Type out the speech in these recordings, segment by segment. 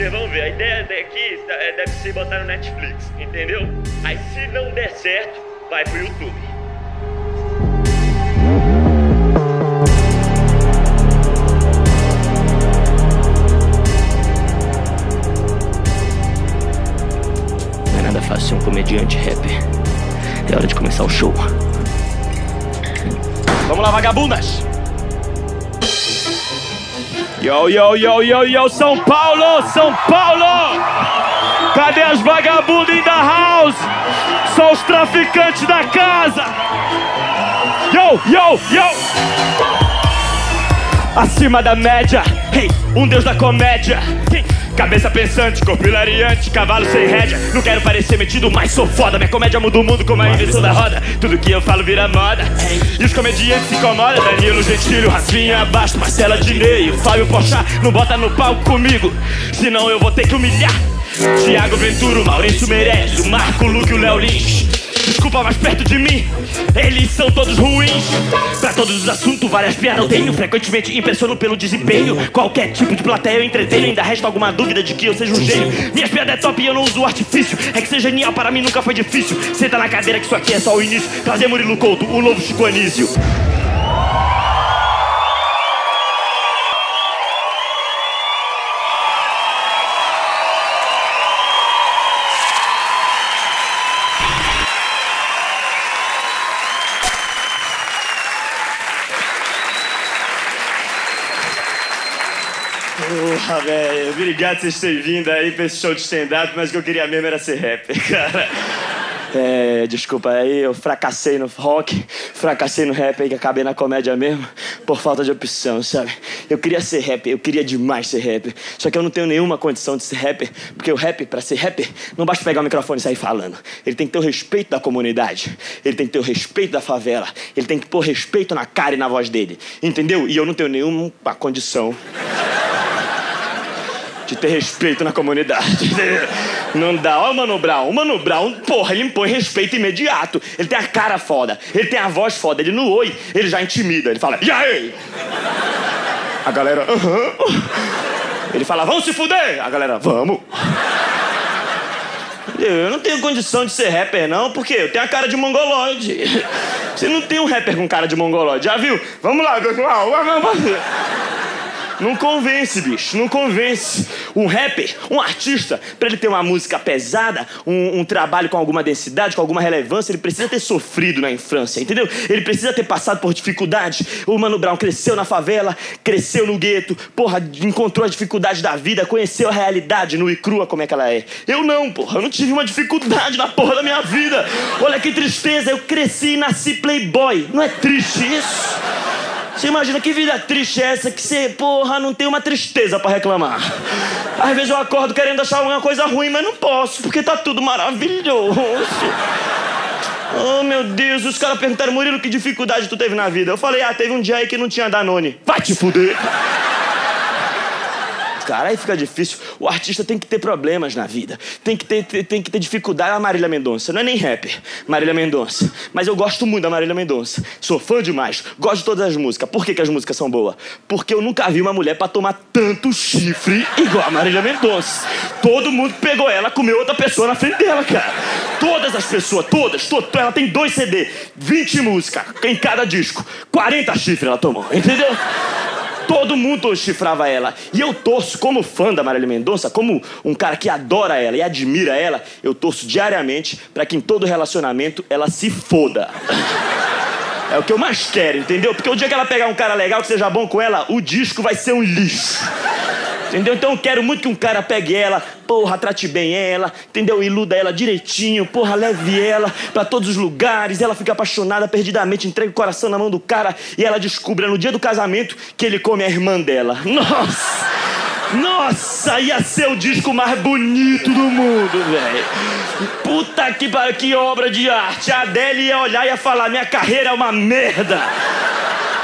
Vocês vão ver, a ideia daqui tá, é, deve ser botar no Netflix, entendeu? Aí se não der certo, vai pro YouTube. É nada fácil ser um comediante rapper. É hora de começar o show. Vamos lá, vagabundas! Yo, yo, yo, yo, yo, São Paulo, São Paulo! Cadê as vagabundas in the house? São os traficantes da casa! Yo, yo, yo! Acima da média, hey, um deus da comédia. Hey, cabeça pensante, corpo hilariante, cavalo sem rédea. Não quero parecer metido, mas sou foda. Minha comédia muda o mundo como a invenção da roda. Tudo que eu falo vira moda. E os comediantes se incomodam. Danilo Gentilho, Rafinha Basto, Marcela Dinei, Fábio Pochá. Não bota no palco comigo, senão eu vou ter que humilhar. Tiago Ventura, Maurício Meirelles, o Marco Luque o Léo Lins. Desculpa, mais perto de mim, eles são todos ruins. Pra todos os assuntos, várias piadas eu tenho. Frequentemente impressiono pelo desempenho. Qualquer tipo de plateia eu entretenho. Ainda resta alguma dúvida de que eu seja um gênio. Minhas piadas é top e eu não uso artifício. É que ser genial para mim nunca foi difícil. Senta na cadeira que isso aqui é só o início. Trazer Murilo Couto, o novo Chico Anísio. Obrigado por vocês terem vindo aí pra esse show de stand-up, mas o que eu queria mesmo era ser rapper, cara. É, desculpa aí, eu fracassei no rock, fracassei no rap aí, que acabei na comédia mesmo, por falta de opção, sabe? Eu queria ser rapper, eu queria demais ser rapper, só que eu não tenho nenhuma condição de ser rapper, porque o rap, pra ser rapper, não basta pegar o microfone e sair falando. Ele tem que ter o respeito da comunidade, ele tem que ter o respeito da favela, ele tem que pôr respeito na cara e na voz dele, entendeu? E eu não tenho nenhuma condição de ter respeito na comunidade. Não dá. Ó, o Mano Brown. O Mano Brown, porra, ele impõe respeito imediato. Ele tem a cara foda. Ele tem a voz foda. Ele no oi, ele já intimida. Ele fala, e aí? A galera, aham. Ele fala, vamos se fuder. A galera, vamos. Eu não tenho condição de ser rapper, não, porque eu tenho a cara de mongoloide. Você não tem um rapper com cara de mongoloide, já viu? Vamos lá, pessoal. Não convence, bicho, não convence. Um rapper, um artista, para ele ter uma música pesada, um, um, trabalho com alguma densidade, com alguma relevância, ele precisa ter sofrido na infância, entendeu? Ele precisa ter passado por dificuldade. O Mano Brown cresceu na favela, cresceu no gueto, porra, encontrou as dificuldades da vida, conheceu a realidade nua e crua como é que ela é. Eu não, porra, eu não tive uma dificuldade na porra da minha vida. Olha que tristeza, eu cresci e nasci playboy. Não é triste isso? Você imagina que vida triste é essa que você, porra, não tem uma tristeza para reclamar. Às vezes eu acordo querendo achar alguma coisa ruim, mas não posso, porque tá tudo maravilhoso. Oh, meu Deus, os caras perguntaram, Murilo, que dificuldade tu teve na vida? Eu falei, ah, teve um dia aí que não tinha Danone. Vai te fuder! Cara, aí fica difícil. O artista tem que ter problemas na vida, tem que ter, tem que ter dificuldade. A Marília Mendonça não é nem rapper, Marília Mendonça. Mas eu gosto muito da Marília Mendonça. Sou fã demais, gosto de todas as músicas. Por que, que as músicas são boas? Porque eu nunca vi uma mulher para tomar tanto chifre igual a Marília Mendonça. Todo mundo pegou ela, comeu outra pessoa na frente dela, cara. Todas as pessoas, todas, todas. Ela tem dois CD, 20 músicas em cada disco. 40 chifres ela tomou, entendeu? Todo mundo chifrava ela. E eu torço, como fã da Marília Mendonça, como um cara que adora ela e admira ela, eu torço diariamente para que em todo relacionamento ela se foda. É o que eu mais quero, entendeu? Porque o dia que ela pegar um cara legal que seja bom com ela, o disco vai ser um lixo. Entendeu? Então eu quero muito que um cara pegue ela, porra, trate bem ela, entendeu? Iluda ela direitinho, porra, leve ela para todos os lugares, ela fica apaixonada perdidamente, entrega o coração na mão do cara e ela descobre no dia do casamento que ele come a irmã dela. Nossa! Nossa, ia ser o disco mais bonito do mundo, velho. Puta que pariu, que obra de arte. A Adele ia olhar e ia falar: minha carreira é uma merda.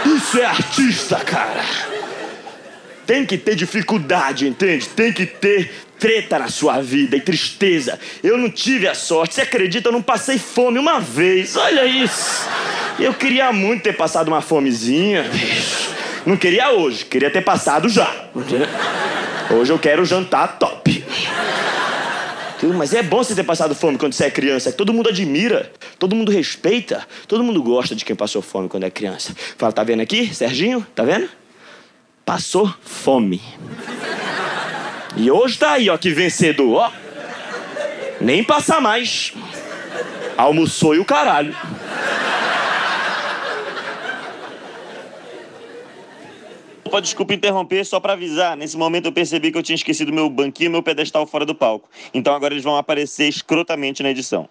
Isso é artista, cara. Tem que ter dificuldade, entende? Tem que ter treta na sua vida e tristeza. Eu não tive a sorte. Você acredita? Eu não passei fome uma vez. Olha isso. Eu queria muito ter passado uma fomezinha. Não queria hoje, queria ter passado já. Hoje eu quero jantar top. Mas é bom você ter passado fome quando você é criança. Todo mundo admira, todo mundo respeita, todo mundo gosta de quem passou fome quando é criança. Fala, tá vendo aqui, Serginho? Tá vendo? Passou fome. E hoje tá aí, ó, que vencedor, ó. Nem passa mais. Almoçou e o caralho. Opa, desculpa interromper, só para avisar. Nesse momento eu percebi que eu tinha esquecido meu banquinho e meu pedestal fora do palco. Então agora eles vão aparecer escrotamente na edição.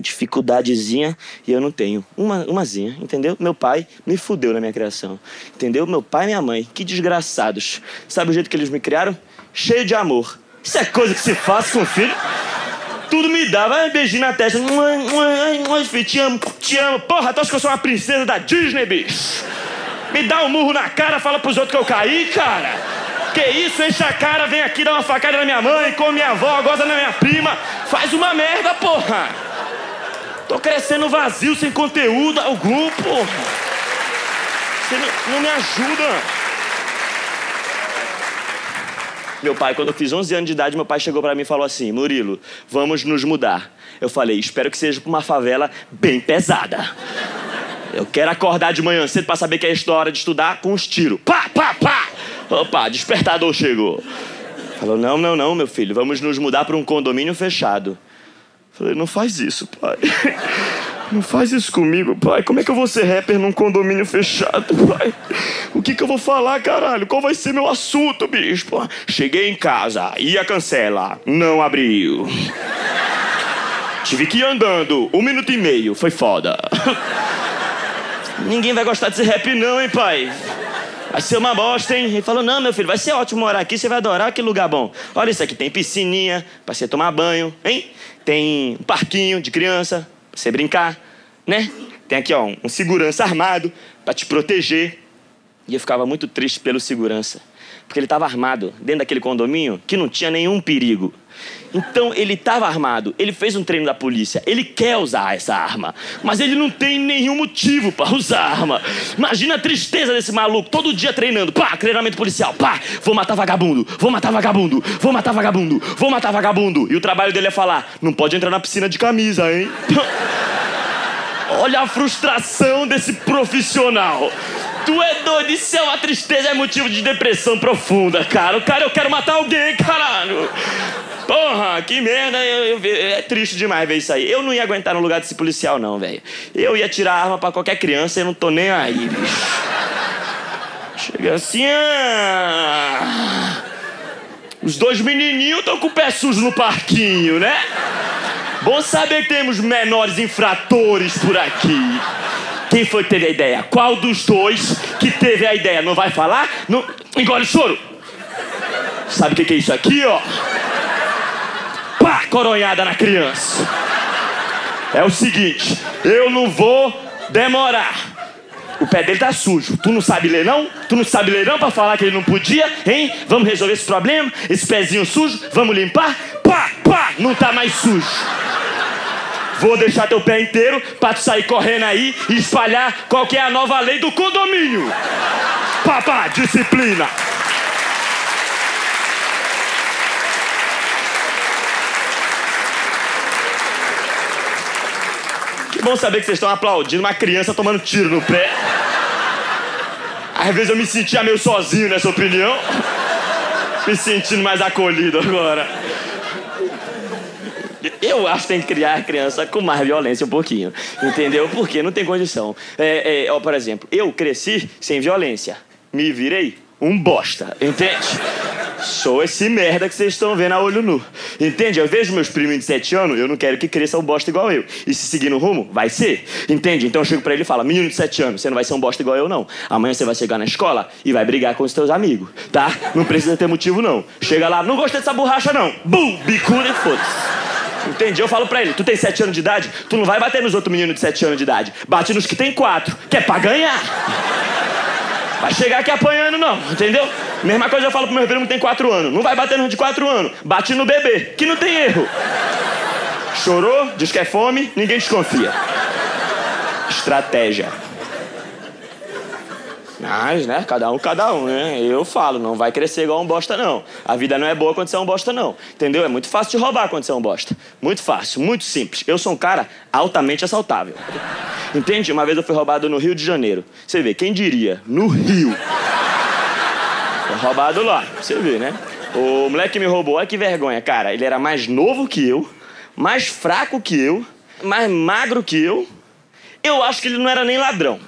Dificuldadezinha e eu não tenho. Uma, umazinha, entendeu? Meu pai me fudeu na minha criação. Entendeu? Meu pai e minha mãe, que desgraçados. Sabe o jeito que eles me criaram? Cheio de amor. Isso é coisa que se faz com filho tudo me dá. Vai beijinho na testa. Filho, te amo, te amo. Porra, tu acha que eu sou uma princesa da Disney, bicho? Me dá um murro na cara, fala pros outros que eu caí, cara. Que isso, enche a cara, vem aqui, dá uma facada na minha mãe, come minha avó, goza na minha prima. Faz uma merda, porra. Tô crescendo vazio, sem conteúdo algum, porra. Você não, não me ajuda. Meu pai, quando eu fiz 11 anos de idade, meu pai chegou para mim e falou assim: Murilo, vamos nos mudar. Eu falei: espero que seja para uma favela bem pesada. Eu quero acordar de manhã cedo para saber que é a hora de estudar com os tiros. Pá, pá, pá! Opa, despertador chegou. Falou: não, não, não, meu filho, vamos nos mudar para um condomínio fechado. Falei: não faz isso, pai. Não faz isso comigo, pai. Como é que eu vou ser rapper num condomínio fechado, pai? O que que eu vou falar, caralho? Qual vai ser meu assunto, bicho? Cheguei em casa, ia cancela, não abriu. Tive que ir andando, um minuto e meio, foi foda. Ninguém vai gostar desse rap não, hein, pai? Vai ser uma bosta, hein? Ele falou, não, meu filho, vai ser ótimo morar aqui, você vai adorar, que lugar bom. Olha isso aqui, tem piscininha pra você tomar banho, hein? Tem um parquinho de criança, você brincar, né? Tem aqui, ó, um segurança armado para te proteger. E eu ficava muito triste pelo segurança, porque ele estava armado dentro daquele condomínio que não tinha nenhum perigo. Então ele estava armado, ele fez um treino da polícia, ele quer usar essa arma, mas ele não tem nenhum motivo para usar a arma. Imagina a tristeza desse maluco, todo dia treinando, pá, treinamento policial, pá, vou matar vagabundo, vou matar vagabundo, vou matar vagabundo, vou matar vagabundo. E o trabalho dele é falar: não pode entrar na piscina de camisa, hein? Olha a frustração desse profissional. Tu é doido, isso é uma tristeza, é motivo de depressão profunda, cara. Cara, eu quero matar alguém, caralho. Porra, que merda. Eu, eu, é triste demais ver isso aí. Eu não ia aguentar no lugar desse policial, não, velho. Eu ia tirar a arma pra qualquer criança e não tô nem aí, bicho. Chega assim. Ah... Os dois menininhos estão com o pé sujo no parquinho, né? Bom saber que temos menores infratores por aqui. Quem foi que teve a ideia? Qual dos dois que teve a ideia? Não vai falar? Não... Engole choro. Sabe o que, que é isso aqui, ó? Pá, coronhada na criança. É o seguinte, eu não vou demorar. O pé dele tá sujo. Tu não sabe ler não? Tu não sabe ler não pra falar que ele não podia, hein? Vamos resolver esse problema? Esse pezinho sujo, vamos limpar? Pá, pá, não tá mais sujo. Vou deixar teu pé inteiro pra tu sair correndo aí e espalhar qual que é a nova lei do condomínio. Papá, disciplina. Bom saber que vocês estão aplaudindo uma criança tomando tiro no pé. Às vezes eu me sentia meio sozinho nessa opinião. Me sentindo mais acolhido agora. Eu acho que tem que criar a criança com mais violência um pouquinho. Entendeu? Porque não tem condição. É, é, ó, por exemplo, eu cresci sem violência. Me virei um bosta, entende? Sou esse merda que vocês estão vendo a olho nu. Entende? Eu vejo meus primos de 7 anos, eu não quero que cresça um bosta igual eu. E se seguir no rumo, vai ser. Entende? Então eu chego pra ele e falo: Menino de 7 anos, você não vai ser um bosta igual eu, não. Amanhã você vai chegar na escola e vai brigar com os teus amigos, tá? Não precisa ter motivo, não. Chega lá, não gostei dessa borracha, não. Bum! Bicuda e foda-se. Entende? Eu falo pra ele, tu tem sete anos de idade, tu não vai bater nos outros meninos de sete anos de idade. Bate nos que tem quatro, que é pra ganhar. Vai chegar aqui apanhando, não, entendeu? Mesma coisa eu falo pro meu primo que tem quatro anos. Não vai bater nos de quatro anos. Bate no bebê, que não tem erro. Chorou, diz que é fome, ninguém desconfia. Estratégia. Mas, né? Cada um, cada um, né? Eu falo, não vai crescer igual um bosta, não. A vida não é boa quando você é um bosta, não. Entendeu? É muito fácil de roubar quando você é um bosta. Muito fácil, muito simples. Eu sou um cara altamente assaltável. Entende? Uma vez eu fui roubado no Rio de Janeiro. Você vê, quem diria? No Rio. Foi roubado lá, você vê, né? O moleque que me roubou, olha que vergonha, cara. Ele era mais novo que eu, mais fraco que eu, mais magro que eu. Eu acho que ele não era nem ladrão.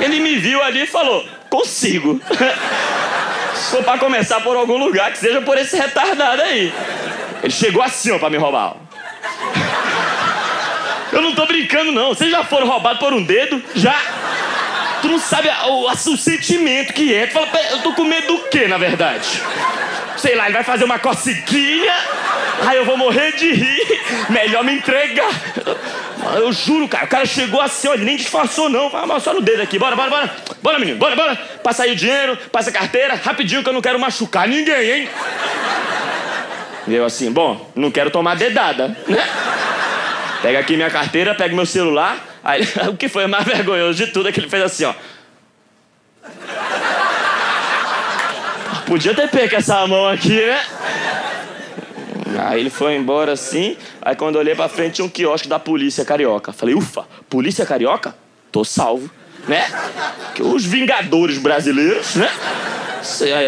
Ele me viu ali e falou: consigo. Se for pra começar por algum lugar, que seja por esse retardado aí. Ele chegou assim, ó, pra me roubar. Eu não tô brincando, não. Vocês já foram roubados por um dedo? Já? Tu não sabe o, o sentimento que é. Tu fala, eu tô com medo do quê, na verdade? Sei lá, ele vai fazer uma coceguinha, aí eu vou morrer de rir. Melhor me entregar. Eu juro, cara, o cara chegou assim, olha, nem disfarçou não. Fala, só no dedo aqui, bora, bora, bora. Bora, menino, bora, bora. Passa aí o dinheiro, passa a carteira, rapidinho que eu não quero machucar ninguém, hein? E eu assim, bom, não quero tomar dedada, né? Pega aqui minha carteira, pega meu celular. Aí, o que foi mais vergonhoso de tudo é que ele fez assim, ó. Podia ter pego essa mão aqui, né? Aí ele foi embora assim. Aí quando eu olhei pra frente tinha um quiosque da polícia carioca. Falei, ufa, polícia carioca? Tô salvo, né? Que os vingadores brasileiros, né?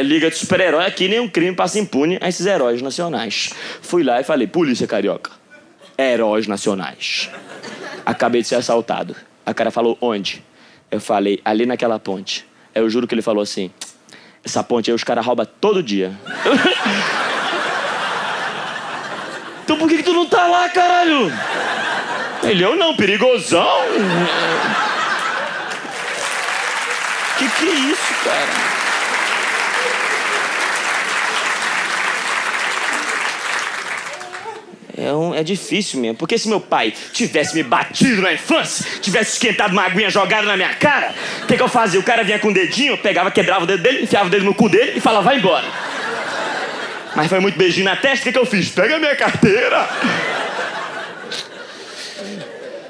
Liga de super-herói aqui, nenhum crime passa impune a esses heróis nacionais. Fui lá e falei, polícia carioca, heróis nacionais. Acabei de ser assaltado. A cara falou, onde? Eu falei, ali naquela ponte. Eu juro que ele falou assim, essa ponte aí os caras roubam todo dia. Então por que, que tu não tá lá, caralho? Ele, eu não, perigosão. Que que é isso, cara? É, um, é difícil mesmo. Porque se meu pai tivesse me batido na infância, tivesse esquentado uma aguinha jogada na minha cara, o que, que eu fazia? O cara vinha com o dedinho, eu pegava, quebrava o dedo dele, enfiava o dedo no cu dele e falava, vai embora. Mas foi muito beijinho na testa, o que, que eu fiz? Pega minha carteira!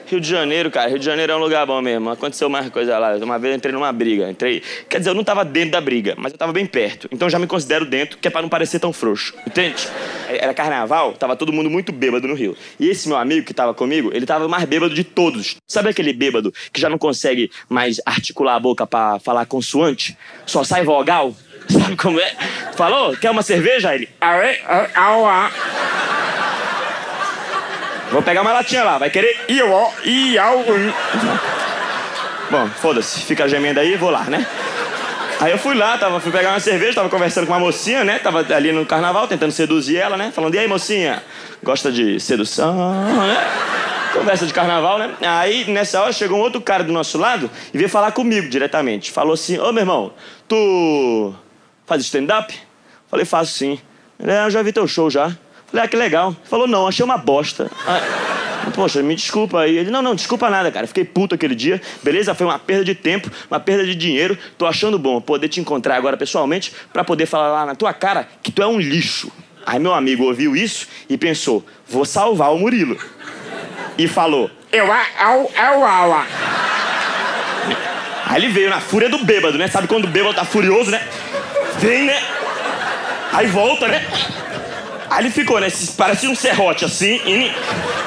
Rio de Janeiro, cara, Rio de Janeiro é um lugar bom mesmo. Aconteceu mais coisa lá. Uma vez eu entrei numa briga. Entrei. Quer dizer, eu não estava dentro da briga, mas eu estava bem perto. Então já me considero dentro, que é para não parecer tão frouxo. Entende? Era carnaval, tava todo mundo muito bêbado no Rio. E esse meu amigo que estava comigo, ele estava mais bêbado de todos. Sabe aquele bêbado que já não consegue mais articular a boca para falar consoante? Só sai vogal? Sabe como é? Falou? Quer uma cerveja? Ele. Vou pegar uma latinha lá, vai querer. Bom, foda-se, fica gemendo aí, vou lá, né? Aí eu fui lá, tava, fui pegar uma cerveja, tava conversando com uma mocinha, né? Tava ali no carnaval, tentando seduzir ela, né? Falando, e aí, mocinha, gosta de sedução, né? Conversa de carnaval, né? Aí, nessa hora, chegou um outro cara do nosso lado e veio falar comigo diretamente. Falou assim, ô, meu irmão, tu faz stand-up? Falei, faço sim. Ele, é, eu já vi teu show já. Falei, ah, que legal. Falou, não, achei uma bosta. Ah, poxa, me desculpa aí. Ele, não, não, desculpa nada, cara. Fiquei puto aquele dia. Beleza? Foi uma perda de tempo, uma perda de dinheiro. Tô achando bom poder te encontrar agora pessoalmente para poder falar lá na tua cara que tu é um lixo. Aí meu amigo ouviu isso e pensou, vou salvar o Murilo. E falou, eu, au, au, au, Aí ele veio na fúria do bêbado, né? Sabe quando o bêbado tá furioso, né? Vem, né? Aí volta, né? Aí ele ficou, né? Parecia um serrote assim, e,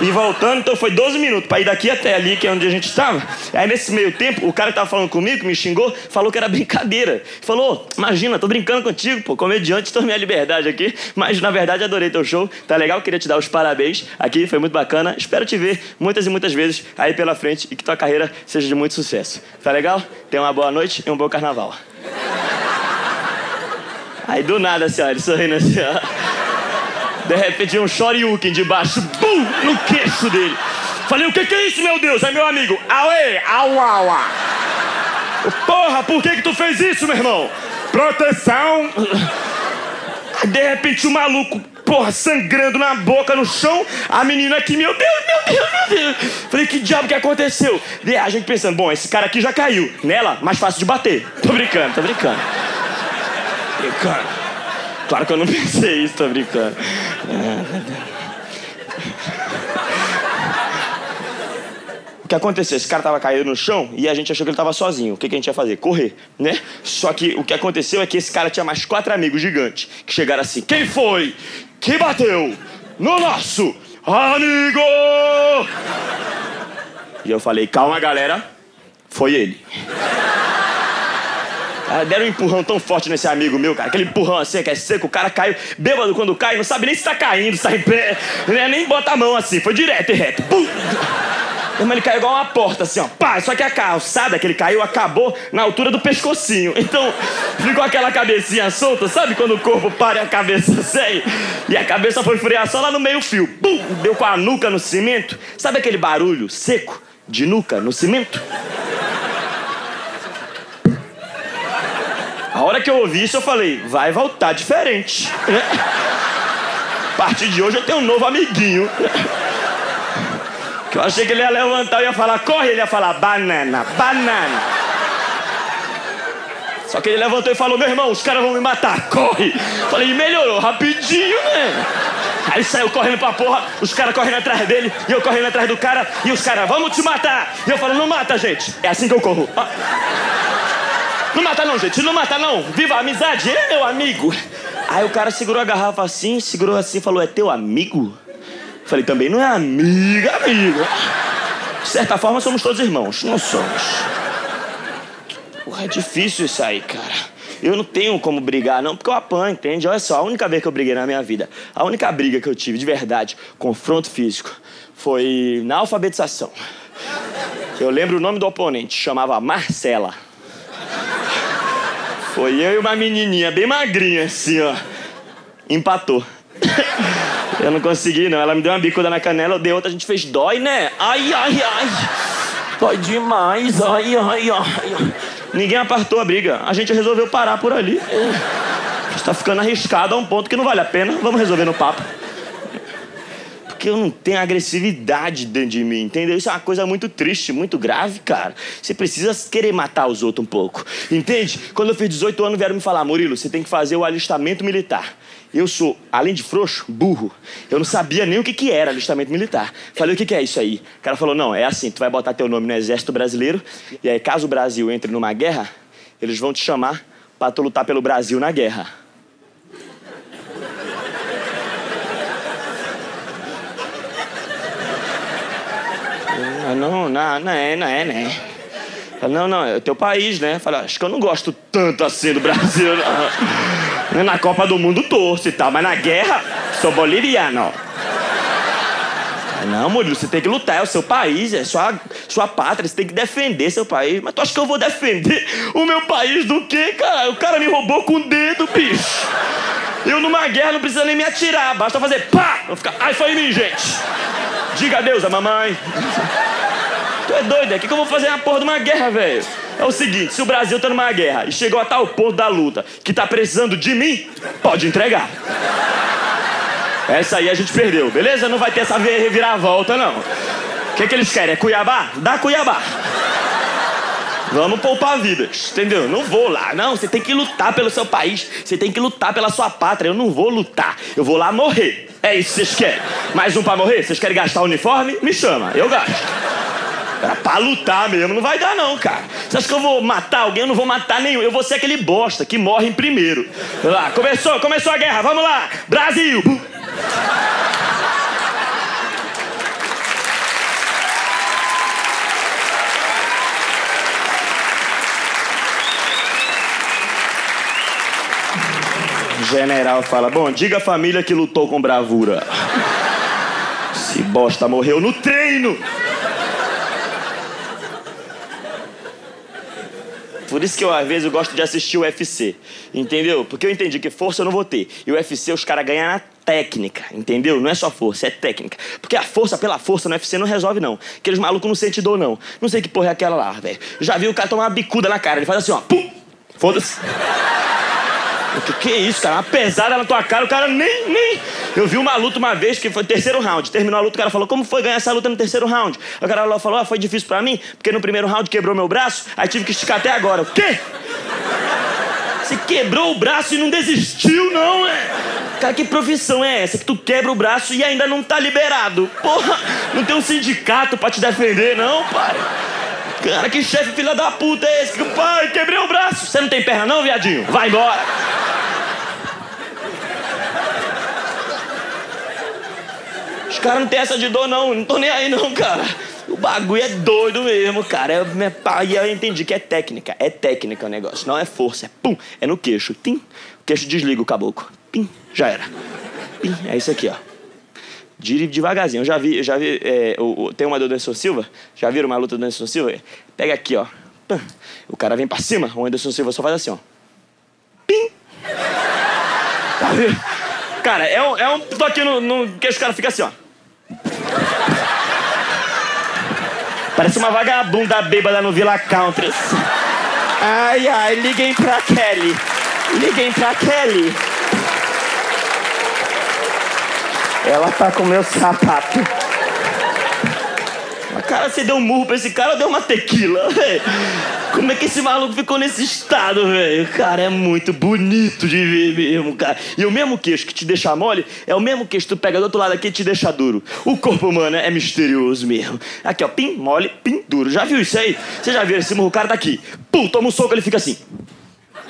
e voltando. Então foi 12 minutos pra ir daqui até ali, que é onde a gente estava. Aí nesse meio tempo, o cara que tava falando comigo, que me xingou, falou que era brincadeira. Falou: Imagina, tô brincando contigo, pô, comediante, tô minha liberdade aqui. Mas na verdade adorei teu show, tá legal? Queria te dar os parabéns aqui, foi muito bacana. Espero te ver muitas e muitas vezes aí pela frente e que tua carreira seja de muito sucesso. Tá legal? Tenha uma boa noite e um bom carnaval. Aí do nada, assim, ó, ele sorrindo assim, ó. De repente, um shoryuken de baixo, bum, no queixo dele. Falei, o que, que é isso, meu Deus? Aí meu amigo, auê, au, au, au. Porra, por que que tu fez isso, meu irmão? Proteção. De repente, o maluco, porra, sangrando na boca, no chão. A menina aqui, meu Deus, meu Deus, meu Deus. Falei, que diabo que aconteceu? E a gente pensando, bom, esse cara aqui já caiu. Nela, mais fácil de bater. Tô brincando, tô brincando. Brincando. Claro que eu não pensei isso, tô brincando. O que aconteceu? Esse cara tava caído no chão e a gente achou que ele tava sozinho. O que, que a gente ia fazer? Correr, né? Só que o que aconteceu é que esse cara tinha mais quatro amigos gigantes que chegaram assim: Quem foi que bateu no nosso amigo? E eu falei: Calma, galera, foi ele. Cara, deram um empurrão tão forte nesse amigo meu, cara. Aquele empurrão assim, que é seco. O cara caiu bêbado quando cai, não sabe nem se tá caindo, tá em pé. Nem bota a mão assim, foi direto e reto. Pum! Irmão, ele caiu igual uma porta, assim, ó. Pá, só que a calçada que ele caiu acabou na altura do pescocinho. Então, ficou aquela cabecinha solta, sabe? Quando o corpo para e a cabeça segue. E a cabeça foi frear só lá no meio fio. Pum! Deu com a nuca no cimento. Sabe aquele barulho seco de nuca no cimento? A hora que eu ouvi isso, eu falei, vai voltar diferente. A partir de hoje eu tenho um novo amiguinho. Que eu achei que ele ia levantar e ia falar, corre, ele ia falar, banana, banana. Só que ele levantou e falou, meu irmão, os caras vão me matar, corre. Falei, melhorou, rapidinho, né? Aí saiu correndo pra porra, os caras correndo atrás dele, e eu correndo atrás do cara, e os caras, vamos te matar. E eu falo, não mata, gente. É assim que eu corro. Ah. Não mata não, gente, não mata não. Viva a amizade, é meu amigo. Aí o cara segurou a garrafa assim, segurou assim falou, é teu amigo? Falei, também não é amiga, amigo. De certa forma, somos todos irmãos. Não somos. Porra, é difícil isso aí, cara. Eu não tenho como brigar, não, porque eu apanho, entende? Olha só, a única vez que eu briguei na minha vida, a única briga que eu tive de verdade, confronto físico, foi na alfabetização. Eu lembro o nome do oponente, chamava Marcela. Foi eu e uma menininha bem magrinha, assim, ó. Empatou. Eu não consegui, não. Ela me deu uma bicuda na canela, eu dei outra, a gente fez dói, né? Ai, ai, ai. Dói demais, ai, ai, ai. Ninguém apartou a briga. A gente resolveu parar por ali. Está ficando arriscado a um ponto que não vale a pena. Vamos resolver no papo. Porque eu não tenho agressividade dentro de mim, entendeu? Isso é uma coisa muito triste, muito grave, cara. Você precisa querer matar os outros um pouco, entende? Quando eu fiz 18 anos, vieram me falar, Murilo, você tem que fazer o alistamento militar. Eu sou, além de frouxo, burro. Eu não sabia nem o que, que era alistamento militar. Falei, o que, que é isso aí? O cara falou, não, é assim, tu vai botar teu nome no exército brasileiro, e aí caso o Brasil entre numa guerra, eles vão te chamar para tu lutar pelo Brasil na guerra. Ah, não, não, não é, não é, né? Não, não, é o teu país, né? Fala, acho que eu não gosto tanto assim do Brasil. Não. Na Copa do Mundo torço e tal, mas na guerra sou boliviano. Não, Murilo, você tem que lutar, é o seu país, é sua, sua pátria, você tem que defender seu país. Mas tu acha que eu vou defender o meu país do quê, cara? O cara me roubou com o dedo, bicho. Eu numa guerra não precisa nem me atirar, basta fazer pá! Vou ficar, ai, foi em mim, gente. Diga adeus a mamãe. Tu é doido, é? O que, que eu vou fazer na porra de uma guerra, velho? É o seguinte, se o Brasil tá numa guerra e chegou a tal ponto da luta que tá precisando de mim, pode entregar. Essa aí a gente perdeu, beleza? Não vai ter essa reviravolta, não. O que, que eles querem? É Cuiabá? Dá Cuiabá. Vamos poupar vidas, entendeu? Não vou lá, não. Você tem que lutar pelo seu país, você tem que lutar pela sua pátria. Eu não vou lutar, eu vou lá morrer. É isso que vocês querem. Mais um pra morrer? Vocês querem gastar o uniforme? Me chama, eu gasto. Era pra lutar mesmo, não vai dar não, cara. Você acha que eu vou matar alguém? Eu não vou matar nenhum. Eu vou ser aquele bosta que morre em primeiro. Lá, começou, começou a guerra, vamos lá! Brasil! General fala: Bom, diga a família que lutou com bravura. Se bosta morreu no treino. Por isso que eu, às vezes, eu gosto de assistir o UFC. Entendeu? Porque eu entendi que força eu não vou ter. E o UFC os caras ganham na técnica, entendeu? Não é só força, é técnica. Porque a força pela força no UFC não resolve, não. Aqueles malucos não sentem dor, não. Não sei que porra é aquela lá, velho. Já vi o cara tomar uma bicuda na cara. Ele faz assim, ó. Pum! Foda-se. Que, que isso, cara? Uma pesada na tua cara, o cara nem, nem. Eu vi uma luta uma vez que foi terceiro round. Terminou a luta, o cara falou: Como foi ganhar essa luta no terceiro round? O cara falou: ah, Foi difícil pra mim, porque no primeiro round quebrou meu braço, aí tive que esticar até agora. O quê? Você quebrou o braço e não desistiu, não, é? Cara, que profissão é essa que tu quebra o braço e ainda não tá liberado? Porra, não tem um sindicato pra te defender, não, pai. Cara, que chefe filha da puta é esse? Pai, quebrei o braço. Você não tem perna não, viadinho? Vai embora. Os caras não tem essa de dor, não. Não tô nem aí, não, cara. O bagulho é doido mesmo, cara. É, e eu entendi que é técnica. É técnica o negócio. Não é força. É pum. É no queixo. Tim. O queixo desliga o caboclo. Pim. Já era. Pim. É isso aqui, ó. Dire devagarzinho. Eu já vi, eu já vi. É, o, o, tem uma do Anderson Silva. Já viram uma luta do Anderson Silva? Pega aqui, ó. O cara vem pra cima. O Anderson Silva só faz assim, ó. Pim. Tá vendo? Cara, é um. É um tô aqui no, no queixo, o cara fica assim, ó. Parece uma vagabunda bêbada no Villa Country. Ai, ai, liguem pra Kelly. Liguem pra Kelly. Ela tá com meu sapato. Cara, você deu um murro pra esse cara deu uma tequila? Véio? Como é que esse maluco ficou nesse estado, velho? Cara, é muito bonito de ver mesmo, cara. E o mesmo queixo que te deixa mole é o mesmo queixo que tu pega do outro lado aqui e te deixa duro. O corpo humano é misterioso mesmo. Aqui, ó, pim, mole, pim, duro. Já viu isso aí? Você já viu esse murro? O cara tá aqui. Pum, toma um soco, ele fica assim.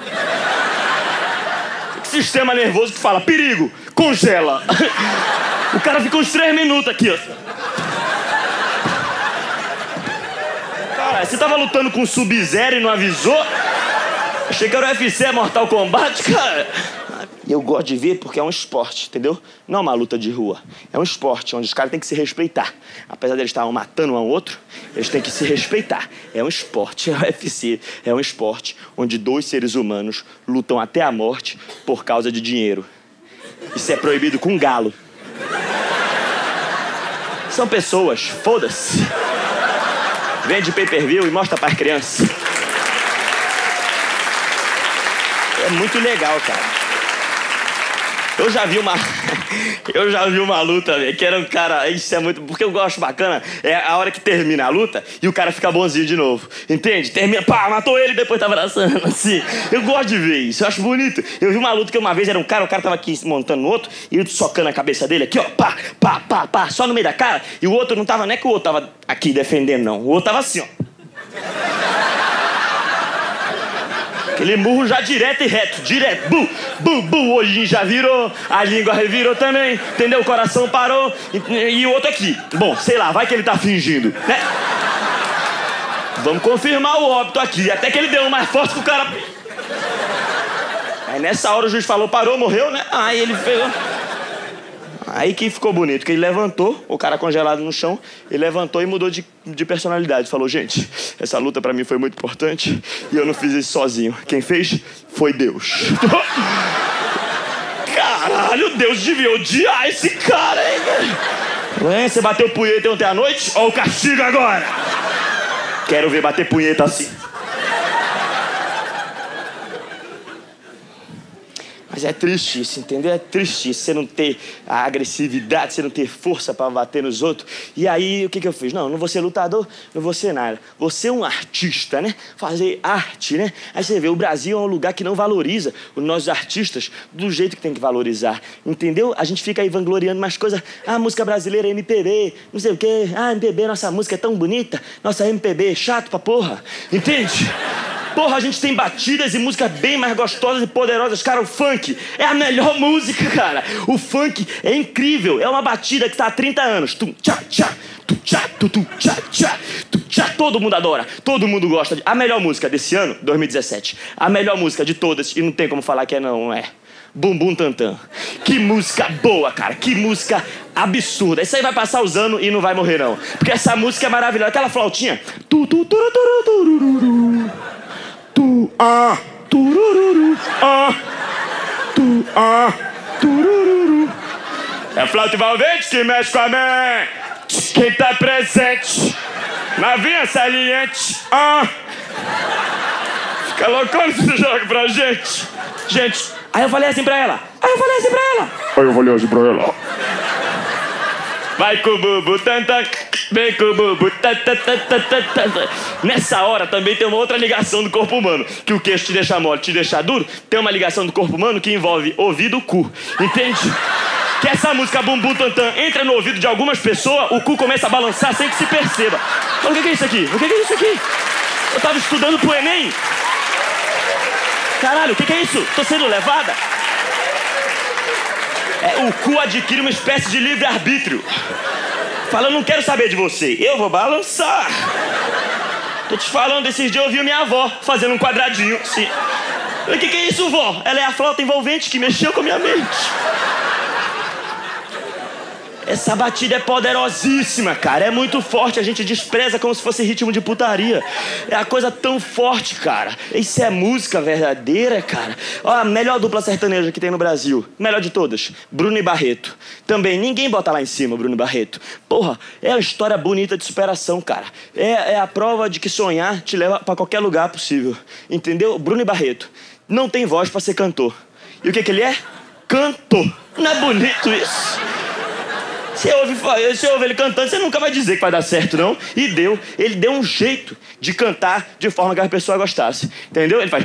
Sistema nervoso que fala, perigo, congela. O cara fica uns três minutos aqui, ó. Cara, você tava lutando com Sub-Zero e não avisou? Achei que era o UFC, Mortal Kombat, cara. E eu gosto de ver porque é um esporte, entendeu? Não é uma luta de rua. É um esporte onde os caras têm que se respeitar. Apesar de eles estarem matando um ao outro, eles têm que se respeitar. É um esporte, é o UFC. É um esporte onde dois seres humanos lutam até a morte por causa de dinheiro. Isso é proibido com galo. São pessoas, foda-se. Vende pay-per-view e mostra para as crianças. É muito legal, cara. Eu já vi uma. eu já vi uma luta, que era um cara. Isso é muito. Porque eu gosto bacana. É a hora que termina a luta e o cara fica bonzinho de novo. Entende? Termina, pá, matou ele e depois tava abraçando, assim. Eu gosto de ver isso, eu acho bonito. Eu vi uma luta que uma vez era um cara, o cara tava aqui montando no outro e eu socando a cabeça dele aqui, ó, pá, pá, pá, pá, só no meio da cara. E o outro não tava, não é que o outro tava aqui defendendo, não. O outro tava assim, ó. Aquele murro já direto e reto, direto. Bu, bu, bu. Olhinho já virou, a língua revirou também, entendeu? O coração parou. E, o outro aqui. Bom, sei lá, vai que ele tá fingindo, né? Vamos confirmar o óbito aqui. Até que ele deu um mais forte que o cara. Aí nessa hora o juiz falou, parou, morreu, né? Aí ele fez. Aí que ficou bonito, que ele levantou, o cara congelado no chão, ele levantou e mudou de, de personalidade. Falou, gente, essa luta para mim foi muito importante e eu não fiz isso sozinho. Quem fez foi Deus. Caralho, Deus devia odiar esse cara, hein? Você bateu punheta ontem à noite? Ó o castigo agora! Quero ver bater punheta assim. Mas é triste isso, entendeu? É triste você não ter a agressividade, você não ter força para bater nos outros. E aí, o que, que eu fiz? Não, não vou ser lutador, não vou ser nada. Vou ser um artista, né? Fazer arte, né? Aí você vê, o Brasil é um lugar que não valoriza os nossos artistas do jeito que tem que valorizar. Entendeu? A gente fica aí vangloriando mais coisas. Ah, música brasileira, MPB, não sei o quê. Ah, MPB, nossa música é tão bonita. Nossa MPB é chato pra porra. Entende? Porra, a gente tem batidas e músicas bem mais gostosas e poderosas. Cara, o funk é a melhor música, cara. O funk é incrível. É uma batida que tá há 30 anos. Tum, tchá, tchá. Tu, tchá, tu, tu, tchá, tchá, tu, tchá. Todo mundo adora. Todo mundo gosta. A melhor música desse ano, 2017. A melhor música de todas. E não tem como falar que é não, é. Bumbum Tantan. Que música boa, cara. Que música absurda. Isso aí vai passar os anos e não vai morrer, não. Porque essa música é maravilhosa. Aquela flautinha. Tu, tu, tu, tu, tu, tu, tu, tu tu, ah, turururu, ah, ah, turururu. É flauta envolvente que mexe com a mente. Quem tá presente, novinha saliente, ah. Fica loucona se você joga pra gente. Gente, aí eu falei assim pra ela. Aí eu falei assim pra ela. Aí eu falei assim pra ela. Vai com o bubu, tan, tan. Vem com o bubu, tan, tan, tan, tan, tan, tan. Nessa hora também tem uma outra ligação do corpo humano. Que o queixo te deixa mole, te deixa duro. Tem uma ligação do corpo humano que envolve ouvido e cu. Entende? Que essa música Bumbum Tantan entra no ouvido de algumas pessoas, o cu começa a balançar sem que se perceba. O que é isso aqui? O que é isso aqui? Eu tava estudando pro Enem. Caralho, o que é isso? Tô sendo levada? É, o cu adquire uma espécie de livre-arbítrio. Fala, eu não quero saber de você. Eu vou balançar. Tô te falando, esses dias eu ouvi minha avó fazendo um quadradinho. Sim. O que, que é isso, vó? Ela é a flauta envolvente que mexeu com a minha mente. Essa batida é poderosíssima, cara. É muito forte. A gente despreza como se fosse ritmo de putaria. É a coisa tão forte, cara. Isso é música verdadeira, cara. Ó, a melhor dupla sertaneja que tem no Brasil. Melhor de todas. Bruno e Barreto. Também, ninguém bota lá em cima, Bruno e Barreto. Porra, é uma história bonita de superação, cara. É, é a prova de que sonhar te leva para qualquer lugar possível. Entendeu? Bruno e Barreto. Não tem voz para ser cantor. E o que, que ele é? Cantor. Não é bonito isso? Você ouve, você ouve ele cantando, você nunca vai dizer que vai dar certo, não. E deu. Ele deu um jeito de cantar de forma que a pessoa gostasse. Entendeu? Ele faz.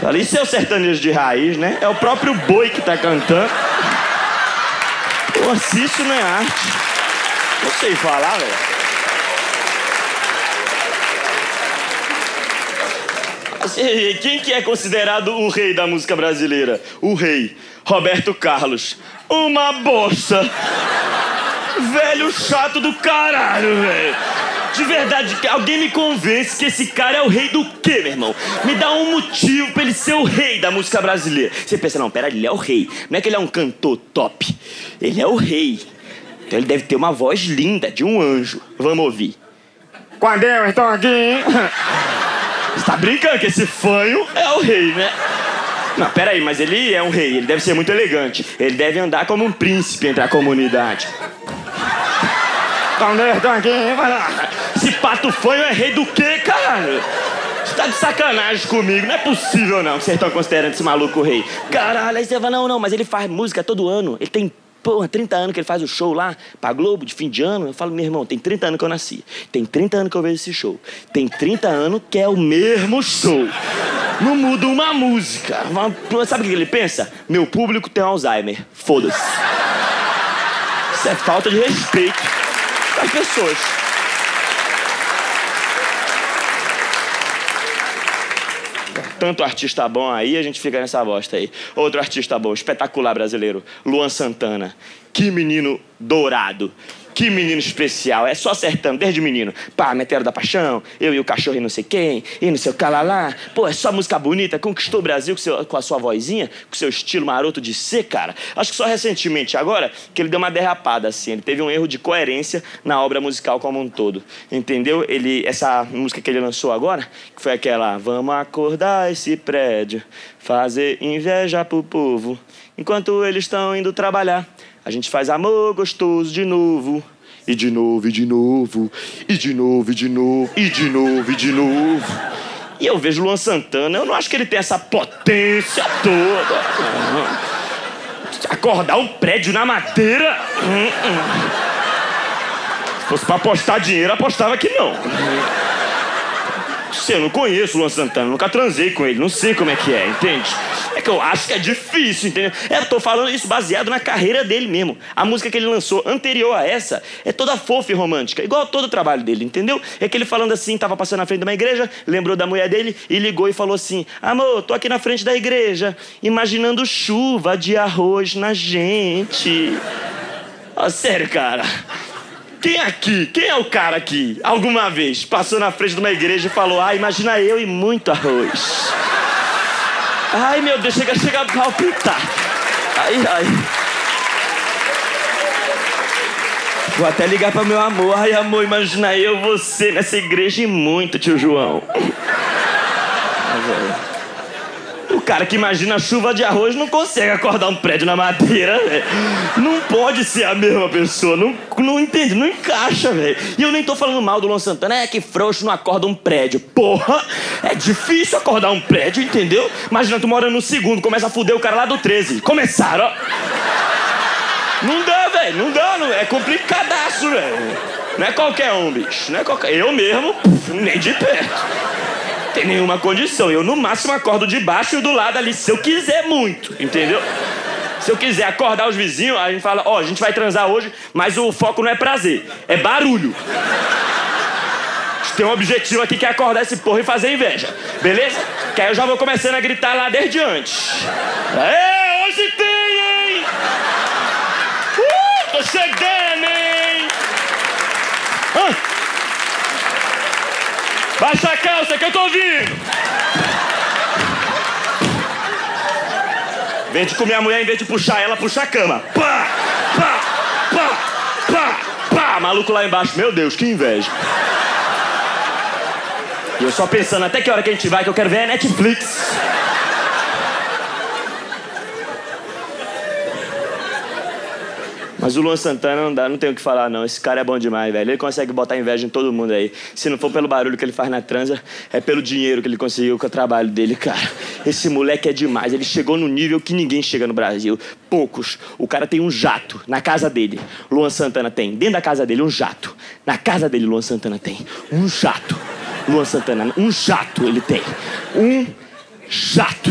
Falei, isso é o sertanejo de raiz, né? É o próprio boi que tá cantando. Pô, se isso não é arte. Não sei falar, velho. Quem que é considerado o rei da música brasileira? O rei. Roberto Carlos. Uma bosta. Velho chato do caralho, velho. De verdade, alguém me convence que esse cara é o rei do quê, meu irmão? Me dá um motivo pra ele ser o rei da música brasileira. Você pensa, não, pera, ele é o rei. Não é que ele é um cantor top. Ele é o rei. Então ele deve ter uma voz linda, de um anjo. Vamos ouvir. Quando eu estou aqui. Tá brincando que esse fanho é o rei, né? Não, peraí, mas ele é um rei, ele deve ser muito elegante. Ele deve andar como um príncipe entre a comunidade. Esse pato fanho é rei do quê, caralho? Você tá de sacanagem comigo, não é possível não que vocês estão considerando esse maluco rei. Caralho, aí você fala, não, não, mas ele faz música todo ano, ele tem Porra, 30 anos que ele faz o show lá pra Globo de fim de ano. Eu falo, meu irmão, tem 30 anos que eu nasci. Tem 30 anos que eu vejo esse show. Tem 30 anos que é o mesmo show. Não muda uma música. Sabe o que ele pensa? Meu público tem Alzheimer. Foda-se. Isso é falta de respeito das pessoas. Tanto artista bom aí, a gente fica nessa bosta aí. Outro artista bom, espetacular brasileiro, Luan Santana. Que menino dourado. Que menino especial, é só acertando, desde menino. Pá, Meteoro da Paixão, eu e o cachorro e não sei quem, e não sei o calalá. Pô, é só música bonita, conquistou o Brasil com, seu, com a sua vozinha, com seu estilo maroto de ser, cara. Acho que só recentemente, agora, que ele deu uma derrapada, assim. Ele teve um erro de coerência na obra musical como um todo. Entendeu? Ele, essa música que ele lançou agora, que foi aquela Vamos acordar esse prédio, fazer inveja pro povo, enquanto eles estão indo trabalhar. A gente faz amor gostoso de novo. E de novo, e de novo. E de novo, e de novo. E de novo, e de novo. E eu vejo Luan Santana, eu não acho que ele tem essa potência toda. Acordar um prédio na madeira. Se fosse pra apostar dinheiro, apostava que não. Sei, eu não conheço o Luan Santana, nunca transei com ele, não sei como é que é, entende? É que eu acho que é difícil, entendeu? É, eu tô falando isso baseado na carreira dele mesmo. A música que ele lançou anterior a essa é toda fofa e romântica, igual todo o trabalho dele, entendeu? É que ele falando assim, tava passando na frente de uma igreja, lembrou da mulher dele e ligou e falou assim: Amor, tô aqui na frente da igreja, imaginando chuva de arroz na gente. Ó, sério, cara. Quem aqui, quem é o cara aqui, alguma vez, passou na frente de uma igreja e falou: Ah, imagina eu e muito arroz. Ai, meu Deus, chega, chega a palpitar. Ai, ai. Vou até ligar para meu amor. Ai, amor, imagina eu, você nessa igreja e muito, tio João. O cara que imagina chuva de arroz não consegue acordar um prédio na madeira, velho. Não pode ser a mesma pessoa. Não, não entende, não encaixa, velho. E eu nem tô falando mal do Luan Santana. É que frouxo não acorda um prédio. Porra, é difícil acordar um prédio, entendeu? Imagina, tu mora no segundo, começa a fuder o cara lá do 13. Começaram, ó. Não dá, velho. Não dá, não. É complicadaço, velho. Não é qualquer um, bicho. Não é qualquer. Eu mesmo, nem de perto tem nenhuma condição. Eu, no máximo, acordo de baixo e do lado ali, se eu quiser muito, entendeu? Se eu quiser acordar os vizinhos, a gente fala: Ó, oh, a gente vai transar hoje, mas o foco não é prazer, é barulho. Tem um objetivo aqui que é acordar esse porra e fazer inveja, beleza? Que aí eu já vou começando a gritar lá desde antes. É, hoje tem, hein? Uh, tô chegando, hein? Ah. Baixa a calça que eu tô ouvindo. Vem de comer a mulher, em vez de puxar ela, puxa a cama. Pá, pá, pá, pá, pá. Maluco lá embaixo, meu Deus, que inveja. E eu só pensando, até que hora que a gente vai, que eu quero ver a Netflix. Mas o Luan Santana não dá, não tem o que falar, não. Esse cara é bom demais, velho. Ele consegue botar inveja em todo mundo aí. Se não for pelo barulho que ele faz na transa, é pelo dinheiro que ele conseguiu com o trabalho dele, cara. Esse moleque é demais. Ele chegou no nível que ninguém chega no Brasil. Poucos. O cara tem um jato na casa dele. Luan Santana tem. Dentro da casa dele, um jato. Na casa dele, Luan Santana tem. Um jato. Luan Santana, um jato ele tem. Um jato.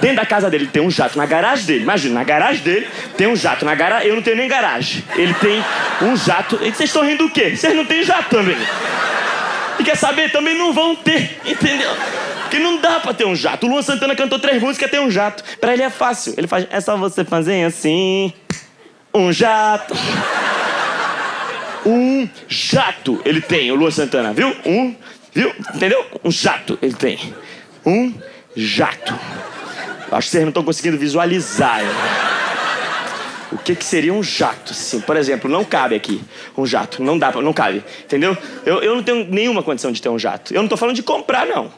Dentro da casa dele tem um jato na garagem dele. Imagina, na garagem dele tem um jato. Na garagem, eu não tenho nem garagem. Ele tem um jato. E vocês estão rindo do quê? Vocês não têm jato também. E quer saber? Também não vão ter, entendeu? Porque não dá pra ter um jato. O Luan Santana cantou três músicas tem um jato. Pra ele é fácil. Ele faz, é só você fazer assim. Um jato. Um jato ele tem, o Luan Santana, viu? Um, viu? Entendeu? Um jato ele tem. Um jato. Acho que vocês não estão conseguindo visualizar. O que, que seria um jato? Sim, por exemplo, não cabe aqui um jato. Não dá, não cabe. Entendeu? Eu, eu não tenho nenhuma condição de ter um jato. Eu não estou falando de comprar, não.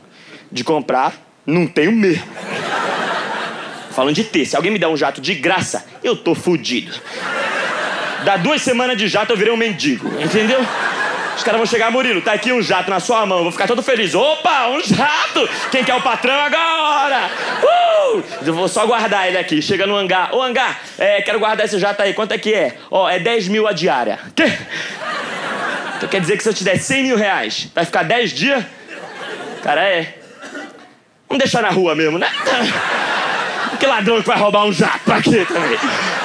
De comprar, não tenho mesmo. Falando de ter. Se alguém me der um jato de graça, eu tô fudido. Dá duas semanas de jato, eu virei um mendigo. Entendeu? Os caras vão chegar, Murilo, tá aqui um jato na sua mão. vou ficar todo feliz. Opa, um jato! Quem quer o patrão agora? Uh! Eu vou só guardar ele aqui. Chega no hangar. Ô, hangar, é, quero guardar esse jato aí. Quanto é que é? Ó, é 10 mil a diária. Quê? Então quer dizer que se eu te der 100 mil reais, vai ficar 10 dias? Cara, é. Vamos deixar na rua mesmo, né? Que ladrão que vai roubar um jato aqui também?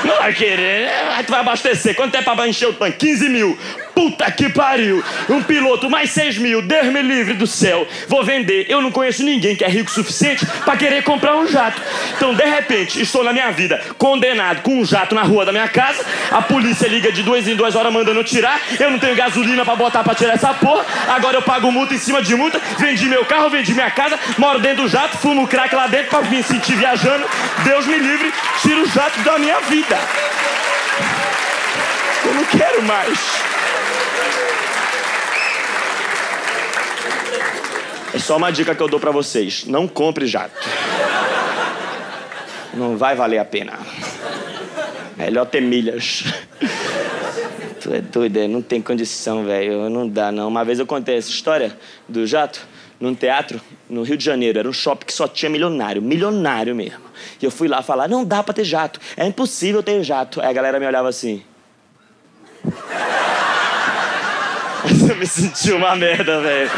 Não vai querer, né? Tu vai abastecer. Quanto é pra encher o tanque? 15 mil. Puta que pariu! Um piloto, mais 6 mil, Deus me livre do céu. Vou vender. Eu não conheço ninguém que é rico o suficiente para querer comprar um jato. Então, de repente, estou na minha vida condenado com um jato na rua da minha casa. A polícia liga de duas em duas horas mandando tirar. Eu não tenho gasolina para botar para tirar essa porra. Agora eu pago multa em cima de multa. Vendi meu carro, vendi minha casa, moro dentro do jato, fumo crack lá dentro para me sentir viajando. Deus me livre, tira o jato da minha vida. Eu não quero mais. É só uma dica que eu dou para vocês: não compre jato. Não vai valer a pena. Melhor ter milhas. Tu é doido, não tem condição, velho. Não dá, não. Uma vez eu contei essa história do jato num teatro no Rio de Janeiro. Era um shopping que só tinha milionário, milionário mesmo. E eu fui lá falar: não dá pra ter jato, é impossível ter jato. Aí a galera me olhava assim. Eu me senti uma merda, velho.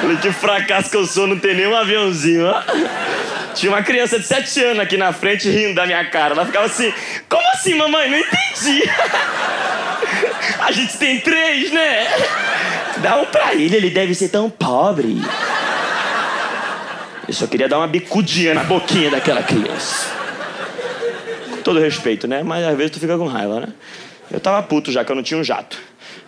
Falei, que fracasso que eu sou, não tem nenhum aviãozinho. Tinha uma criança de 7 anos aqui na frente rindo da minha cara. Ela ficava assim, como assim, mamãe? Não entendi. A gente tem três, né? Dá um pra ele, ele deve ser tão pobre. Eu só queria dar uma bicudinha na boquinha daquela criança. Com todo respeito, né? Mas às vezes tu fica com raiva, né? Eu tava puto já que eu não tinha um jato.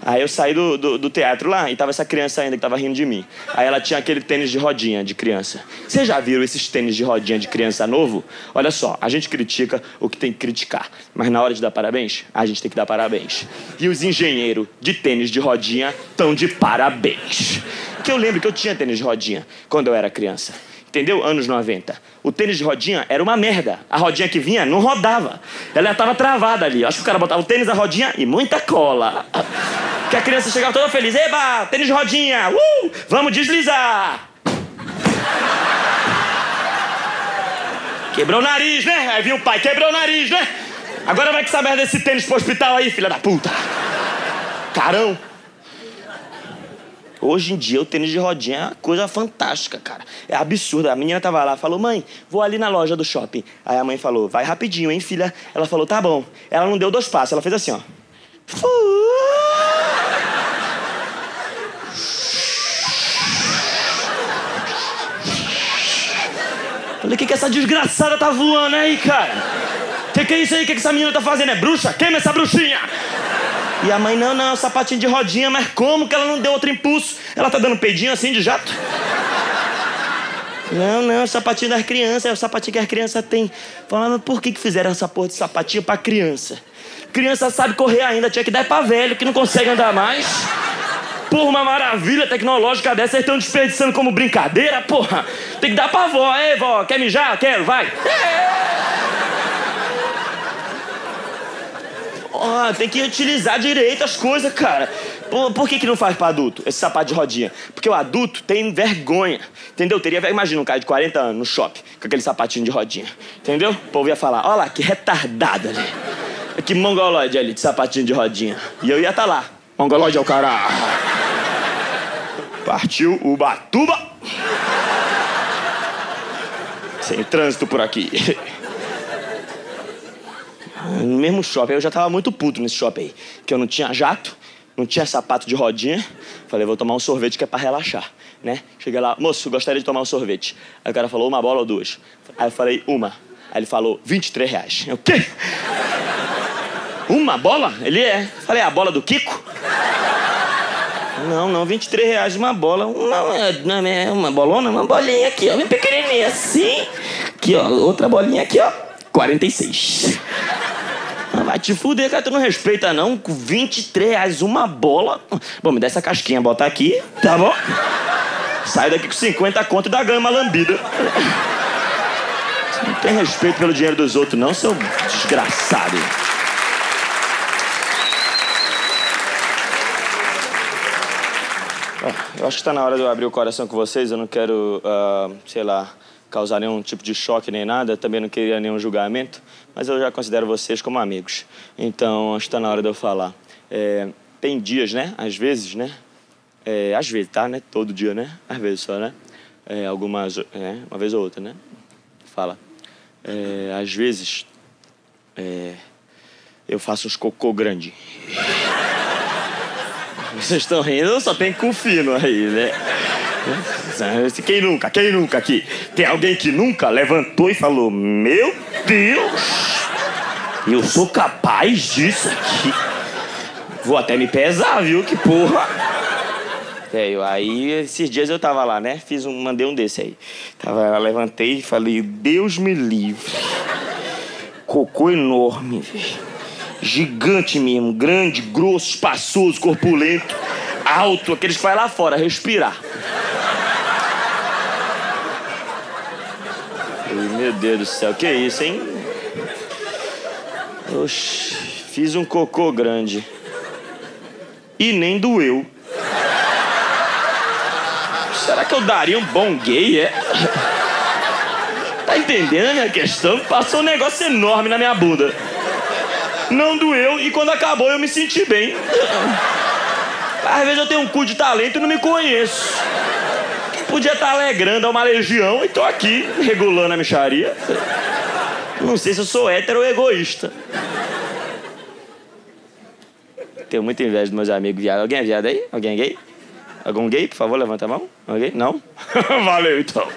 Aí eu saí do, do, do, teatro lá e tava essa criança ainda que tava rindo de mim. Aí ela tinha aquele tênis de rodinha de criança. Vocês já viram esses tênis de rodinha de criança novo? Olha só, a gente critica o que tem que criticar. Mas na hora de dar parabéns, a gente tem que dar parabéns. E os engenheiros de tênis de rodinha estão de parabéns. Que eu lembro que eu tinha tênis de rodinha quando eu era criança. Entendeu? Anos 90. O tênis de rodinha era uma merda. A rodinha que vinha não rodava. Ela estava travada ali. Acho que o cara botava o tênis da rodinha e muita cola. Que a criança chegava toda feliz. Eba, tênis de rodinha. Uh, vamos deslizar. Quebrou o nariz, né? Aí viu o pai, quebrou o nariz, né? Agora vai que essa merda desse tênis pro hospital aí, filha da puta. Carão. Hoje em dia o tênis de rodinha é uma coisa fantástica, cara. É absurdo. A menina tava lá, falou, mãe, vou ali na loja do shopping. Aí a mãe falou, vai rapidinho, hein, filha? Ela falou, tá bom. Ela não deu dois passos, ela fez assim, ó. Falei, o que, que essa desgraçada tá voando aí, cara? O que, que é isso aí? O que, que essa menina tá fazendo? É bruxa? Queima essa bruxinha! E a mãe, não, não, sapatinho de rodinha, mas como que ela não deu outro impulso? Ela tá dando peidinho assim de jato? Não, não, é sapatinho das crianças, é o sapatinho que as crianças têm. Falando, por que, que fizeram essa porra de sapatinho pra criança? Criança sabe correr ainda, tinha que dar pra velho que não consegue andar mais. Porra, uma maravilha tecnológica dessa, vocês estão desperdiçando como brincadeira, porra. Tem que dar pra vó, ei vó, quer mijar? Quero, vai. Oh, tem que utilizar direito as coisas, cara. Por, por, que, que não faz para adulto esse sapato de rodinha? Porque o adulto tem vergonha, entendeu? Teria, imagina um cara de 40 anos no shopping com aquele sapatinho de rodinha, entendeu? O povo ia falar: olha lá, que retardado ali. Que mongoloide ali de sapatinho de rodinha. E eu ia estar tá lá. Mongoloide é o cara. Partiu o Batuba. Sem trânsito por aqui. No mesmo shopping, eu já tava muito puto nesse shopping aí. Que eu não tinha jato, não tinha sapato de rodinha. Falei, vou tomar um sorvete que é pra relaxar, né? Cheguei lá, moço, gostaria de tomar um sorvete. Aí o cara falou, uma bola ou duas? Aí eu falei, uma. Aí ele falou, 23 reais. Eu, o quê? Uma bola? Ele é. Falei, a bola do Kiko? Não, não, 23 reais uma bola. Uma, uma, é uma bolona, uma bolinha aqui, ó, bem pequenininha assim. Aqui, ó, outra bolinha aqui, ó, 46. Vai te fuder, cara, tu não respeita não. Com 23 reais uma bola. Bom, me dá essa casquinha, bota aqui, tá bom? Sai daqui com 50 conto da gama lambida. Você não tem respeito pelo dinheiro dos outros, não, seu desgraçado. Eu acho que está na hora de eu abrir o coração com vocês. Eu não quero, uh, sei lá, causar nenhum tipo de choque nem nada. Também não queria nenhum julgamento mas eu já considero vocês como amigos. Então, acho que está na hora de eu falar. É, tem dias, né? Às vezes, né? É, às vezes, tá, né? Todo dia, né? Às vezes só, né? É, algumas, é, uma vez ou outra, né? Fala. É, às vezes, é, eu faço uns cocô grande. Vocês estão rindo, só tem cu fino aí, né? Quem nunca? Quem nunca aqui? Tem alguém que nunca levantou e falou: Meu Deus, eu sou capaz disso aqui. Vou até me pesar, viu? Que porra. É, eu, aí, esses dias eu tava lá, né? Fiz um, mandei um desse aí. Tava, levantei e falei: Deus me livre. Cocô enorme, velho. Gigante mesmo, grande, grosso, espaçoso, corpulento, alto, aqueles que lá fora respirar. Meu Deus do céu, que isso, hein? Oxi, fiz um cocô grande. E nem doeu. Será que eu daria um bom gay, é? Tá entendendo a minha questão? Passou um negócio enorme na minha bunda. Não doeu e quando acabou eu me senti bem. Às vezes eu tenho um cu de talento e não me conheço. Podia estar alegrando a uma legião e tô aqui regulando a micharia. Não sei se eu sou hétero ou egoísta. Tenho muita inveja dos meus amigos viados. Alguém é viado aí? Alguém é gay? Algum gay, por favor, levanta a mão. Alguém? Não? Valeu, então.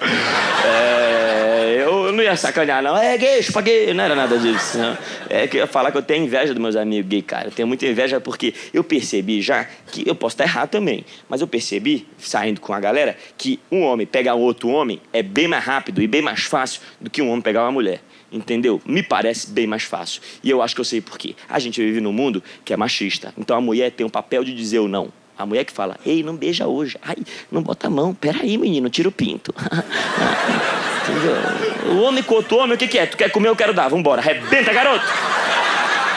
É, eu não ia sacanear, não. É gay, chupa gay. Não era nada disso. Não. É que eu ia falar que eu tenho inveja dos meus amigos gay, cara. Eu tenho muita inveja porque eu percebi já que eu posso estar errado também, mas eu percebi, saindo com a galera, que um homem pegar outro homem é bem mais rápido e bem mais fácil do que um homem pegar uma mulher. Entendeu? Me parece bem mais fácil. E eu acho que eu sei por quê. A gente vive num mundo que é machista. Então a mulher tem o papel de dizer o não A mulher que fala, ei, não beija hoje. Ai, não bota a mão. Peraí, menino, tira o pinto. Entendeu? O homem com outro homem, o que, que é? Tu quer comer, eu quero dar. Vambora. Rebenta, garoto.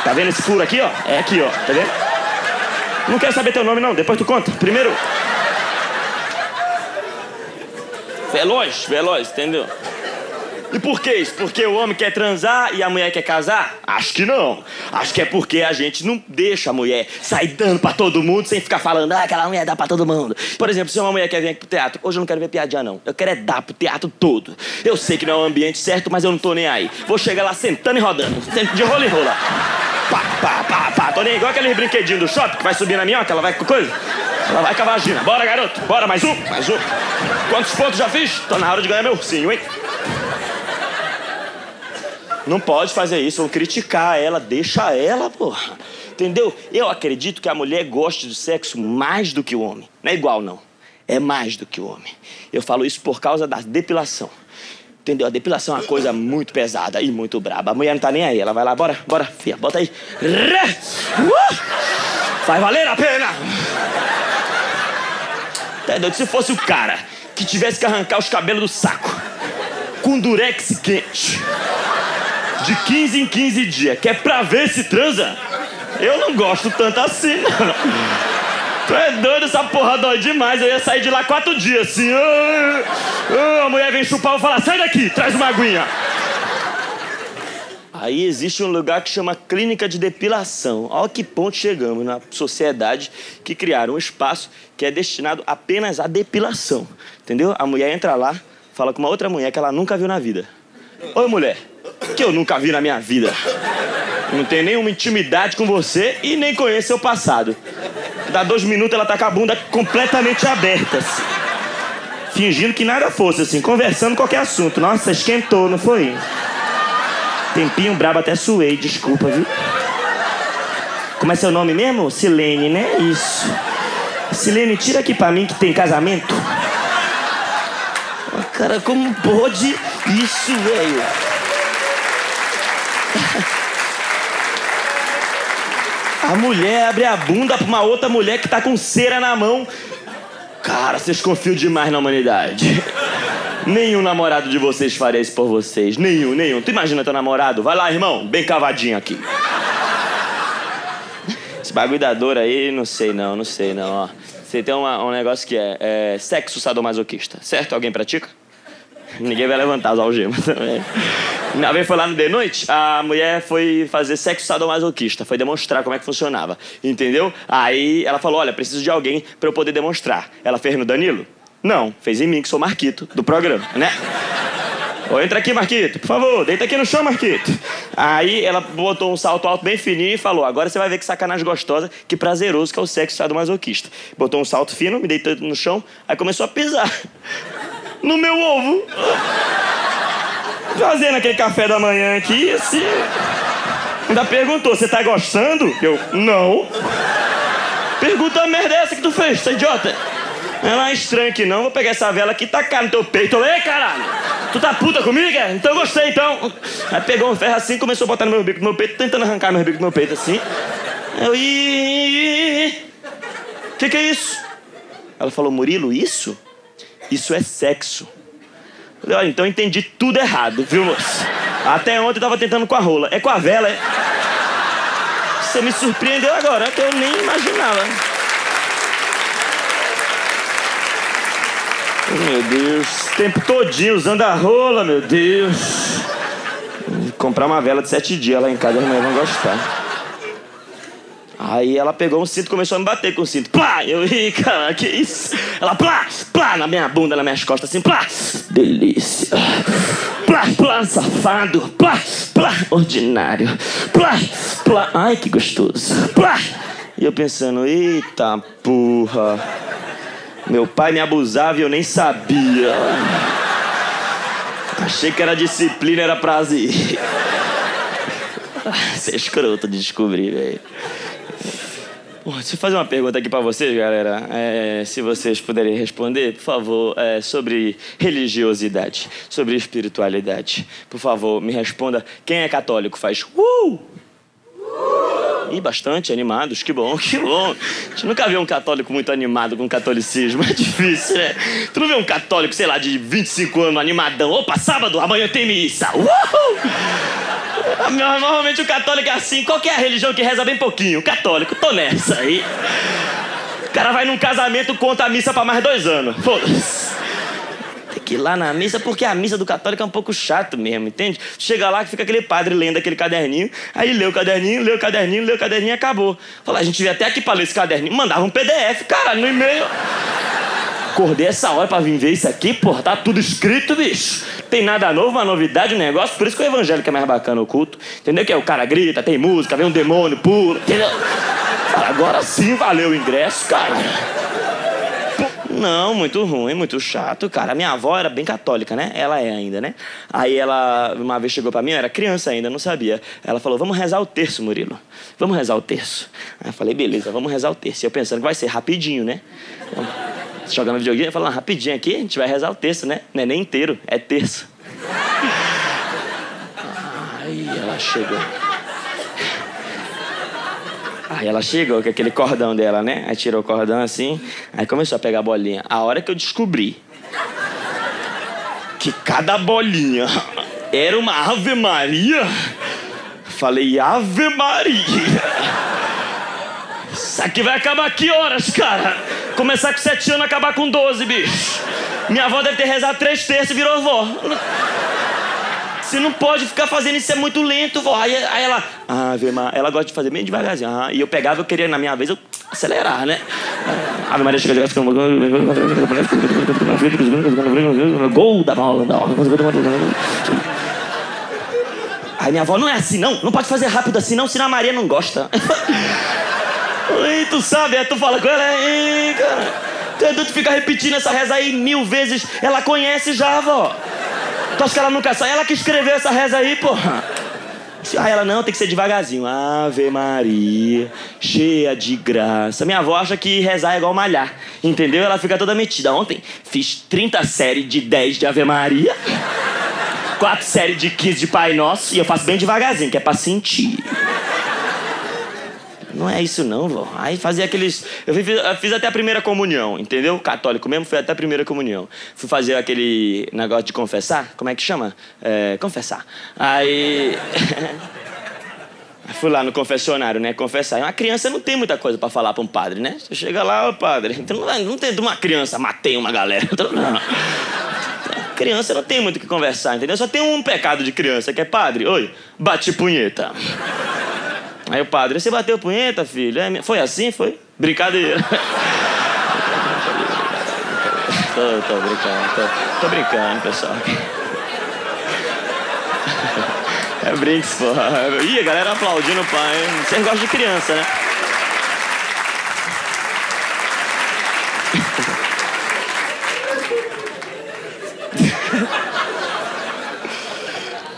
Tá vendo esse furo aqui, ó? É aqui, ó. Tá vendo? Não quero saber teu nome, não. Depois tu conta. Primeiro. Veloz, veloz, entendeu? E por que isso? Porque o homem quer transar e a mulher quer casar? Acho que não. Acho que é porque a gente não deixa a mulher sair dando pra todo mundo sem ficar falando, ah, aquela mulher dá pra todo mundo. Por exemplo, se uma mulher quer vir aqui pro teatro, hoje eu não quero ver piadinha, não. Eu quero é dar pro teatro todo. Eu sei que não é o ambiente certo, mas eu não tô nem aí. Vou chegar lá sentando e rodando. De rola em rola. Pá, pá, pá, pá. Tô nem igual aqueles brinquedinhos do shopping que vai subir na minhoca, ela vai com coisa. Ela vai com a vagina. Bora, garoto. Bora, mais um, mais um. Quantos pontos já fiz? Tô na hora de ganhar meu ursinho, hein? Não pode fazer isso, vão criticar ela, deixa ela, porra. Entendeu? Eu acredito que a mulher gosta do sexo mais do que o homem. Não é igual, não. É mais do que o homem. Eu falo isso por causa da depilação. Entendeu? A depilação é uma coisa muito pesada e muito braba. A mulher não tá nem aí. Ela vai lá, bora, bora, fia, bota aí. Uh! Vai valer a pena! Entendeu? Se fosse o cara que tivesse que arrancar os cabelos do saco com durex quente de 15 em 15 dias, que é pra ver se transa, eu não gosto tanto assim, não. Tu é doido, essa porra dói demais. Eu ia sair de lá quatro dias assim. Ah, ah, a mulher vem chupar, eu falar, sai daqui, traz uma aguinha. Aí existe um lugar que chama clínica de depilação. Olha que ponto chegamos na sociedade que criaram um espaço que é destinado apenas à depilação. Entendeu? A mulher entra lá, fala com uma outra mulher que ela nunca viu na vida. Oi, mulher, que eu nunca vi na minha vida. Não tenho nenhuma intimidade com você e nem conheço seu passado. Dá dois minutos, ela tá com a bunda completamente aberta. Assim. Fingindo que nada fosse, assim, conversando qualquer assunto. Nossa, esquentou, não foi? Tempinho brabo, até suei, desculpa, viu? Como é seu nome mesmo? Silene, né? Isso. Silene, tira aqui pra mim que tem casamento. Cara, como pode isso, velho? A mulher abre a bunda pra uma outra mulher que tá com cera na mão. Cara, vocês confiam demais na humanidade. Nenhum namorado de vocês faria isso por vocês. Nenhum, nenhum. Tu imagina teu namorado? Vai lá, irmão, bem cavadinho aqui. Esse bagulho da dor aí, não sei não, não sei não, ó. Você tem uma, um negócio que é, é sexo sadomasoquista, certo? Alguém pratica? Ninguém vai levantar as algemas também. Uma vez foi lá no de noite, a mulher foi fazer sexo sadomasoquista, foi demonstrar como é que funcionava, entendeu? Aí ela falou: Olha, preciso de alguém para eu poder demonstrar. Ela fez no Danilo? Não, fez em mim, que sou Marquito, do programa, né? Ô, entra aqui, Marquito, por favor, deita aqui no chão, Marquito. Aí ela botou um salto alto bem fininho e falou: Agora você vai ver que sacanagem gostosa, que prazeroso que é o sexo sadomasoquista. Botou um salto fino, me deitou no chão, aí começou a pisar no meu ovo. Fazendo aquele café da manhã aqui, assim. Ainda perguntou, você tá gostando? Eu, não. Pergunta a merda é essa que tu fez, tá idiota? Ela é estranho que não, vou pegar essa vela aqui e tacar no teu peito. Eu, ei, caralho! Tu tá puta comigo? É? Então eu gostei, então. Aí pegou um ferro assim, começou a botar no meu bico do meu peito, tentando arrancar meu bico do meu peito assim. Eu, ih... Que que é isso? Ela falou, Murilo, isso? Isso é sexo. Falei, olha, então eu entendi tudo errado, viu, moço? Até ontem eu tava tentando com a rola. É com a vela, é? Você me surpreendeu agora, que eu nem imaginava. Meu Deus, tempo todinho usando a rola, meu Deus. Comprar uma vela de sete dias lá em casa, não vão gostar. Aí ela pegou um cinto e começou a me bater com o cinto. Plá! Eu, ri, cara, que isso? Ela, plá! Plá! Na minha bunda, nas minhas costas, assim, plá! Delícia! Plá! Plá! Safado! Plá! Plá! Ordinário! Plá! Plá! Ai, que gostoso! Plá! E eu pensando, eita porra! Meu pai me abusava e eu nem sabia. Achei que era disciplina, era prazer. Você é escroto de descobrir, velho. Deixa eu fazer uma pergunta aqui para vocês, galera. É, se vocês puderem responder, por favor, é, sobre religiosidade, sobre espiritualidade. Por favor, me responda. Quem é católico faz uh! uh! E bastante animados, que bom, que bom. A gente nunca vê um católico muito animado com catolicismo, é difícil, né? Tu não vê um católico, sei lá, de 25 anos, animadão. Opa, sábado, amanhã tem missa. Uhul! Normalmente o católico é assim. Qual é a religião que reza bem pouquinho? Católico, tô nessa aí. O cara vai num casamento, conta a missa pra mais dois anos. Foda-se. Tem que ir lá na missa, porque a missa do católico é um pouco chato mesmo, entende? Chega lá que fica aquele padre lendo aquele caderninho, aí lê o caderninho, lê o caderninho, lê o caderninho e acabou. Fala, a gente veio até aqui pra ler esse caderninho. Mandava um PDF, caralho, no e-mail. Acordei essa hora pra vir ver isso aqui, porra, tá tudo escrito, bicho. Tem nada novo, uma novidade, um negócio. Por isso que o evangelho que é mais bacana o culto. Entendeu? Que é o cara grita, tem música, vem um demônio puro, entendeu? Agora sim valeu o ingresso, cara. Não, muito ruim, muito chato, cara. Minha avó era bem católica, né? Ela é ainda, né? Aí ela, uma vez chegou pra mim, eu era criança ainda, não sabia. Ela falou, vamos rezar o terço, Murilo. Vamos rezar o terço. Aí eu falei, beleza, vamos rezar o terço. E eu pensando que vai ser rapidinho, né? Jogando videogame, falando rapidinho aqui, a gente vai rezar o texto, né? Não é nem inteiro, é terço. Aí ela chegou. Aí ela chegou com aquele cordão dela, né? Aí tirou o cordão assim, aí começou a pegar a bolinha. A hora que eu descobri que cada bolinha era uma Ave Maria, falei, Ave Maria! Isso aqui vai acabar que horas, cara? Começar com sete anos, acabar com doze, bicho. Minha avó deve ter rezado três terços e virou vó. Você não pode ficar fazendo isso, é muito lento, vó. Aí, aí ela, Ave Maria, ela gosta de fazer bem devagarzinho. Ah, e eu pegava, eu queria, na minha vez, eu acelerar, né? Ave Maria chega de Gol da bola. Aí minha avó, não é assim, não. Não pode fazer rápido assim, não, senão a Maria não gosta. E tu sabe, aí tu fala com ela, Ei, cara. Tu é fica repetindo essa reza aí mil vezes. Ela conhece já, vó. Tu acha que ela nunca sabe? Ela que escreveu essa reza aí, porra. Aí ela, não, tem que ser devagarzinho. Ave Maria, cheia de graça. Minha avó acha que rezar é igual malhar, entendeu? Ela fica toda metida. Ontem fiz 30 séries de 10 de Ave Maria, 4 séries de 15 de Pai Nosso, e eu faço bem devagarzinho, que é pra sentir. Não é isso não, vó. Aí fazia aqueles. Eu fiz, eu fiz, até a primeira comunhão, entendeu? Católico mesmo, fui até a primeira comunhão. Fui fazer aquele negócio de confessar. Como é que chama? É, confessar. Aí. Fui lá no confessionário, né? Confessar. Uma criança não tem muita coisa para falar para um padre, né? Você chega lá, ô padre. Então não, tem de uma criança, matei uma galera. Então, não. Criança não tem muito o que conversar, entendeu? Só tem um pecado de criança, que é padre. Oi, bate punheta. Aí o padre, você bateu punheta, filho? É, foi assim? Foi? Brincadeira. tô, tô brincando, tô, tô brincando, pessoal. É brinks, porra. Ih, a galera aplaudindo o pai. Vocês gostam de criança, né?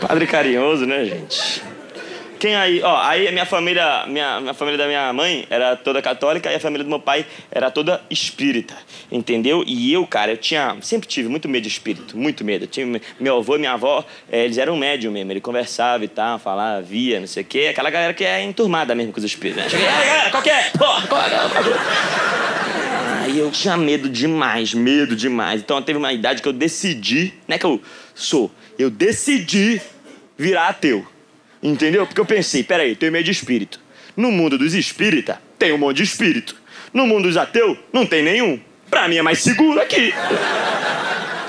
Padre carinhoso, né, gente? Quem aí, ó, aí a minha família, minha, minha família da minha mãe era toda católica e a família do meu pai era toda espírita, entendeu? E eu, cara, eu tinha, sempre tive muito medo de espírito, muito medo. Tinha, meu avô e minha avó, é, eles eram médium mesmo, ele conversava e tal, falava, via, não sei o quê, aquela galera que é enturmada mesmo com os espíritos, né? Cheguei, galera, qual que é? Porra, é? Aí eu tinha medo demais, medo demais. Então teve uma idade que eu decidi, não é que eu sou, eu decidi virar ateu. Entendeu? Porque eu pensei, peraí, tenho medo de espírito. No mundo dos espíritas, tem um monte de espírito. No mundo dos ateus, não tem nenhum. Pra mim é mais seguro aqui.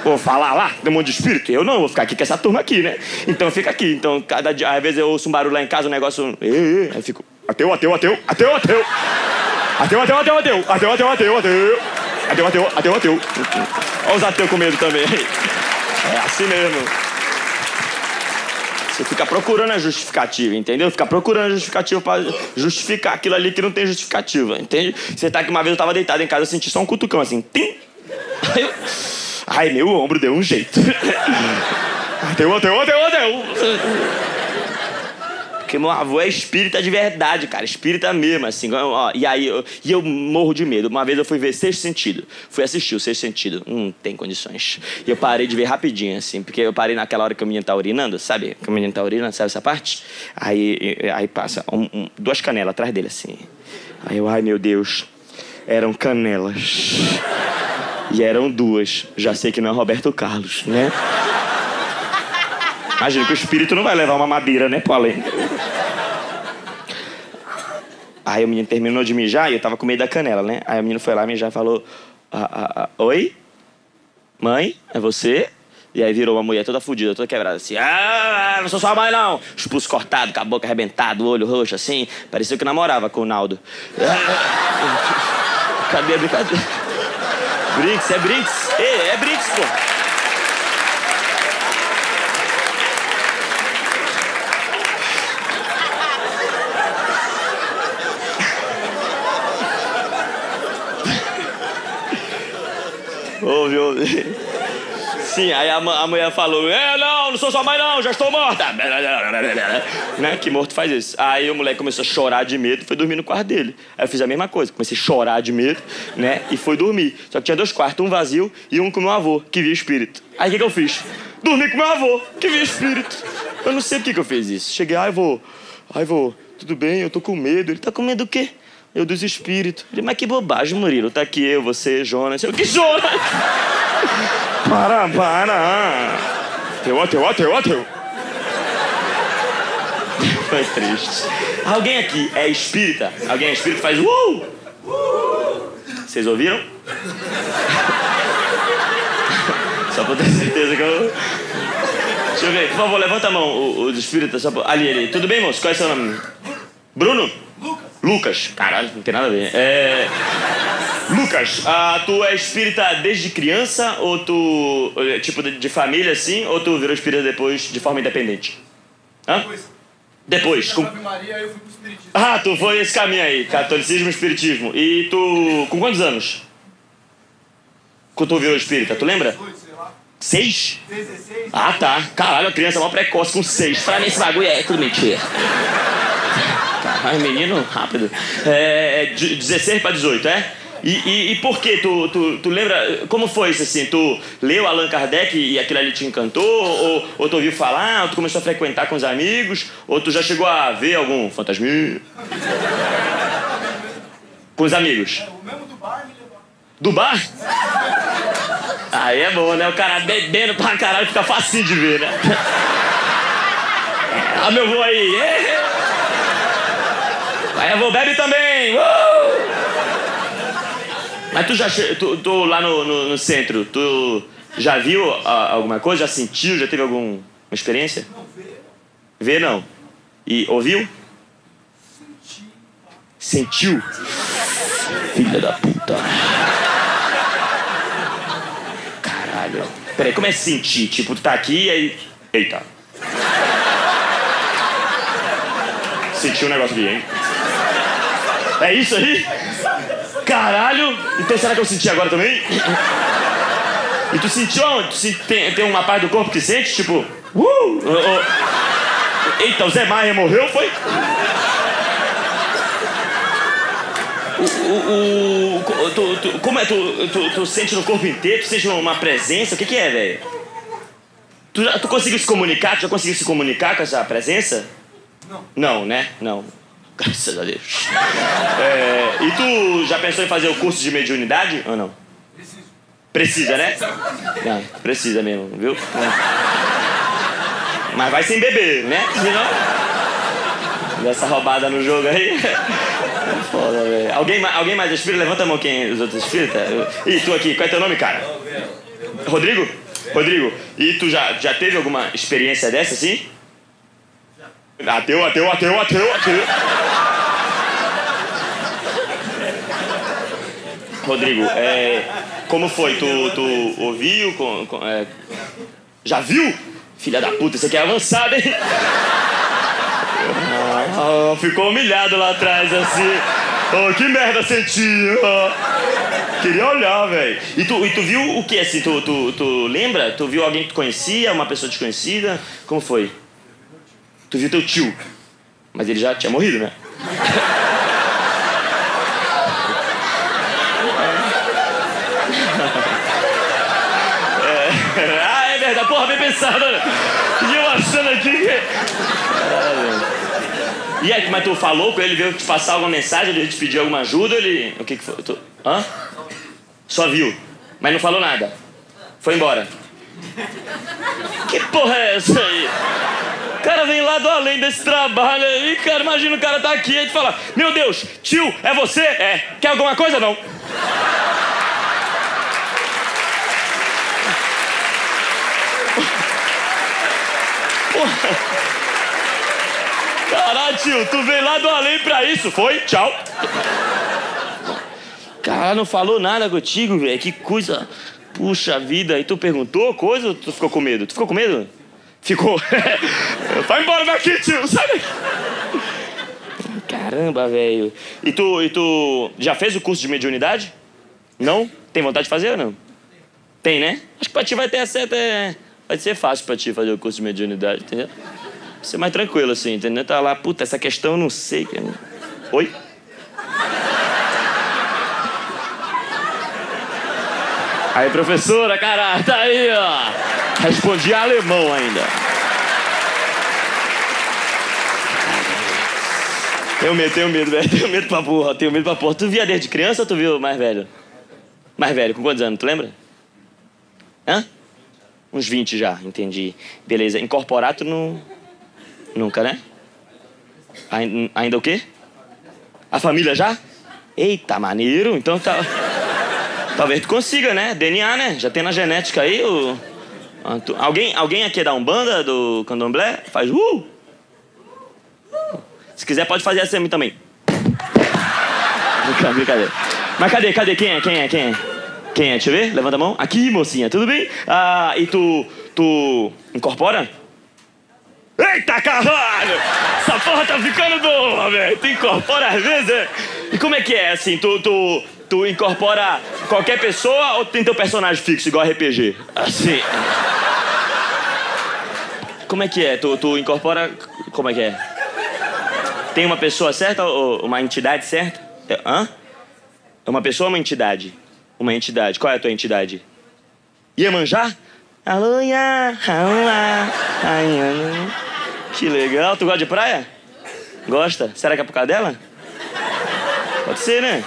Vou falar lá, tem um monte de espírito? Eu não, vou ficar aqui com essa turma aqui, né? Então fica aqui. Então, cada dia, às vezes eu ouço um barulho lá em casa, um negócio. Aí eu fico. Ateu, ateu, ateu, ateu, ateu. Ateu, ateu, ateu, ateu. Ateu, ateu, ateu, ateu. Ateu, ateu, ateu, ateu. Olha os ateus com medo também. É assim mesmo. Você fica procurando a justificativa, entendeu? Fica procurando a justificativa para justificar aquilo ali que não tem justificativa, entende? Você tá aqui uma vez eu tava deitado em casa, eu senti só um cutucão assim, tim! Aí, ai, meu ombro deu um jeito. Ateu, ateu, ateu, ateu. Porque meu avô é espírita de verdade, cara. Espírita mesmo, assim. Ó, e aí, eu, e eu morro de medo. Uma vez eu fui ver Sexto Sentido. Fui assistir o Sexto Sentido. Hum, tem condições. E eu parei de ver rapidinho, assim. Porque eu parei naquela hora que o menino tá urinando, sabe? Que o menino tá urinando, sabe essa parte? Aí, aí passa um, um, duas canelas atrás dele, assim. Aí eu, ai meu Deus. Eram canelas. E eram duas. Já sei que não é Roberto Carlos, né? Imagina que o espírito não vai levar uma madeira, né, pro. Aí o menino terminou de mijar e eu tava com medo da canela, né? Aí o menino foi lá mijar e falou: ah, ah, ah, Oi? Mãe? É você? E aí virou uma mulher toda fodida, toda quebrada, assim. Ah, não sou sua mãe, não. Os pulsos cortados, com a boca arrebentada, o olho roxo, assim. Parecia que namorava com o Naldo. Cadê a brincadeira? Brinks, é Brinks. Ei, é Brinks, pô. Ouve, ouve. Sim, aí a, a, mulher falou: É, não, não sou sua mãe, não, já estou morta. né? Que morto faz isso. Aí o moleque começou a chorar de medo e foi dormir no quarto dele. Aí eu fiz a mesma coisa, comecei a chorar de medo, né? E foi dormir. Só que tinha dois quartos, um vazio e um com meu avô, que via espírito. Aí o que, que eu fiz? Dormi com meu avô, que via espírito. Eu não sei por que, que eu fiz isso. Cheguei, ai, vô, ai, vô, tudo bem, eu tô com medo. Ele tá com medo do quê? Eu dos espíritos. Mas que bobagem, Murilo. Tá aqui eu, você, Jonas. Eu, que Jonas? para, para. Teu, teu, teu, teu. Foi triste. Alguém aqui é espírita? Alguém é espírita faz uh! Vocês ouviram? Só pra ter certeza que eu. Deixa eu ver, por favor, levanta a mão, os espíritas. Só pra... Ali, ali. Tudo bem, moço? Qual é o seu nome? Bruno? Lucas, caralho, não tem nada a ver. É... Lucas, ah, tu é espírita desde criança ou tu. É, tipo, de, de, família assim, ou tu virou espírita depois de forma independente? Hã? Depois. Depois. Com... Maria, eu fui pro espiritismo. Ah, tu foi esse caminho aí, catolicismo e espiritismo. E tu. Com quantos anos? Quando tu virou espírita, tu lembra? Seis? 16. Ah, tá. Caralho, a criança é mó precoce com seis. Pra mim esse bagulho é tudo mentira. Caralho, menino rápido. É, 16 é para 18, é? E, e, e, por que? Tu, tu, tu lembra? Como foi isso assim? Tu leu Allan Kardec e aquilo ali te encantou? Ou, ou tu ouviu falar? Ou tu começou a frequentar com os amigos? Ou tu já chegou a ver algum fantasminha? com os amigos? É, o mesmo do bar me levou. Do bar? Aí é bom, né? O cara bebendo pra caralho fica facinho de ver, né? Ah, meu vô aí! Aí eu vou, bebe também! Uh! Mas tu já tu, tu lá no, no, no, centro, tu já viu a, alguma coisa? Já sentiu? Já teve alguma experiência? Não, vê. Vê não. E ouviu? Sentiu. Sentiu? Filha da puta. Caralho. Peraí, como é sentir? Tipo, tu tá aqui e aí. Eita. Sentiu um negócio aqui, hein? É isso aí? Caralho! Então será que eu senti agora também? E tu sentiu onde? Tu se, tem, tem uma parte do corpo que sente? Tipo, uh! Oh, oh. Eita, o Zé Maia morreu, foi? O, o, o, tu, tu, como é? Tu, tu, tu, sente no corpo inteiro? Tu sente uma presença? O que, que é, velho? Tu, tu conseguiu se comunicar? Tu já conseguiu se comunicar com essa presença? Não. Não, né? Não. Graças a Deus. É, e tu já pensou em fazer o curso de mediunidade ou não? Preciso. Precisa, né? Não, precisa mesmo, viu? Mas vai sem beber, né? Senão. Dessa roubada no jogo aí. Foda, velho. Alguém, alguém mais é espírita? Levanta a mão quem os outros espíritas. E tu aqui, qual é teu nome, cara? Rodrigo? Rodrigo, e tu já, já teve alguma experiência dessa assim? Ateu, ateu, ateu, ateu, ateu. Rodrigo, é, como foi? Tu, tu ouviu? Com, com, é, já viu? Filha da puta, aqui é avançado, hein? Ah, ficou humilhado lá atrás, assim. Oh, que merda senti! Oh. Queria olhar, velho. E tu, e tu viu o que, assim? Tu, tu, tu lembra? Tu viu alguém que tu conhecia? Uma pessoa desconhecida? Como foi? Tu viu teu tio? Mas ele já tinha morrido, né? é, ah, é verdade. Porra, bem pensado. E eu achando aqui que... E aí, mas tu falou com ele, veio te passar alguma mensagem, ele te pediu alguma ajuda, ele... O que que foi? Tu... Hã? Só viu, mas não falou nada. Foi embora. Que porra é essa aí? O cara vem lá do além desse trabalho aí, cara. Imagina o cara tá aqui e fala: Meu Deus, tio, é você? É. Quer alguma coisa? Não. Caralho, tio, tu veio lá do além pra isso. Foi? Tchau. Cara, não falou nada contigo, velho. Que coisa. Puxa vida. E tu perguntou coisa ou tu ficou com medo? Tu ficou com medo? Ficou. Vai embora daqui, tio. Daqui. Caramba, velho. E tu, e tu já fez o curso de mediunidade? Não? Tem vontade de fazer ou não? Tem, né? Acho que pra ti vai ter certa. Vai ser fácil pra ti fazer o curso de mediunidade, entendeu? Vai ser mais tranquilo assim, entendeu? Tá lá, puta, essa questão eu não sei. Oi? Aí, professora, cara, tá aí, ó. Respondi alemão ainda. Tenho medo, tenho medo, velho. Tenho medo pra porra, tenho medo pra porra. Tu via desde criança ou tu viu mais velho? Mais velho, com quantos anos? Tu lembra? Hã? Uns 20 já, entendi. Beleza. Incorporar tu não. Nunca, né? Ainda, ainda o quê? A família já? Eita, maneiro. Então tá. Talvez tu consiga, né? DNA, né? Já tem na genética aí o. Alguém, alguém aqui é da Umbanda, do Candomblé? Faz uh! Se quiser, pode fazer assim também. Brincadeira. Mas cadê, cadê? Quem é? Quem é? Quem é? Quem é? Deixa eu ver. Levanta a mão. Aqui, mocinha, tudo bem? Ah, e tu. Tu. Incorpora? Eita caralho! Essa porra tá ficando boa, velho. Tu incorpora às vezes. É? E como é que é assim? Tu, tu, tu incorpora qualquer pessoa ou tem teu personagem fixo, igual RPG? Assim. Como é que é? Tu, tu incorpora. Como é que é? Tem uma pessoa certa ou uma entidade certa? É, hã? É uma pessoa ou uma entidade? Uma entidade. Qual é a tua entidade? Iemanjá? Alô, Ia, Que legal. Tu gosta de praia? Gosta? Será que é por causa dela? Pode ser, né?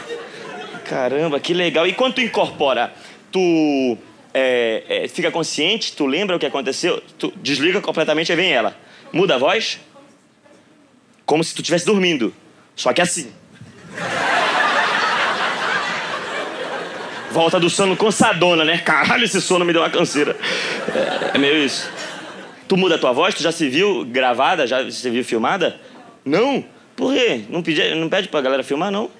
Caramba, que legal. E quando tu incorpora, tu é, é, fica consciente, tu lembra o que aconteceu, tu desliga completamente e vem ela. Muda a voz? Como se tu estivesse dormindo. Só que assim. Volta do sono cansadona, né? Caralho, esse sono me deu uma canseira. É, é meio isso. Tu muda a tua voz? Tu já se viu gravada? Já se viu filmada? Não? Por quê? Não, pedi, não pede pra galera filmar, não?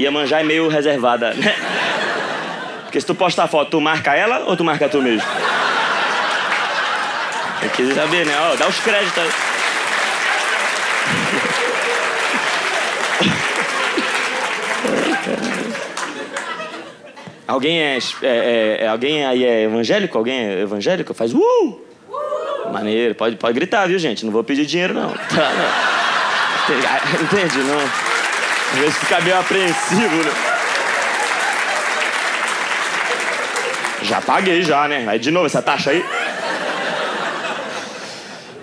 Iemanjá é meio reservada, né? Porque se tu postar foto, tu marca ela ou tu marca tu mesmo? Eu quis saber, né? Ó, dá os créditos. Alguém é, é, é, alguém aí é evangélico? Alguém é evangélico? Faz uh! Maneiro, pode, pode gritar, viu, gente? Não vou pedir dinheiro, não. Tá, não. Entende? Não. Às vezes fica meio apreensivo, né? Já paguei, já, né? Aí de novo essa taxa aí.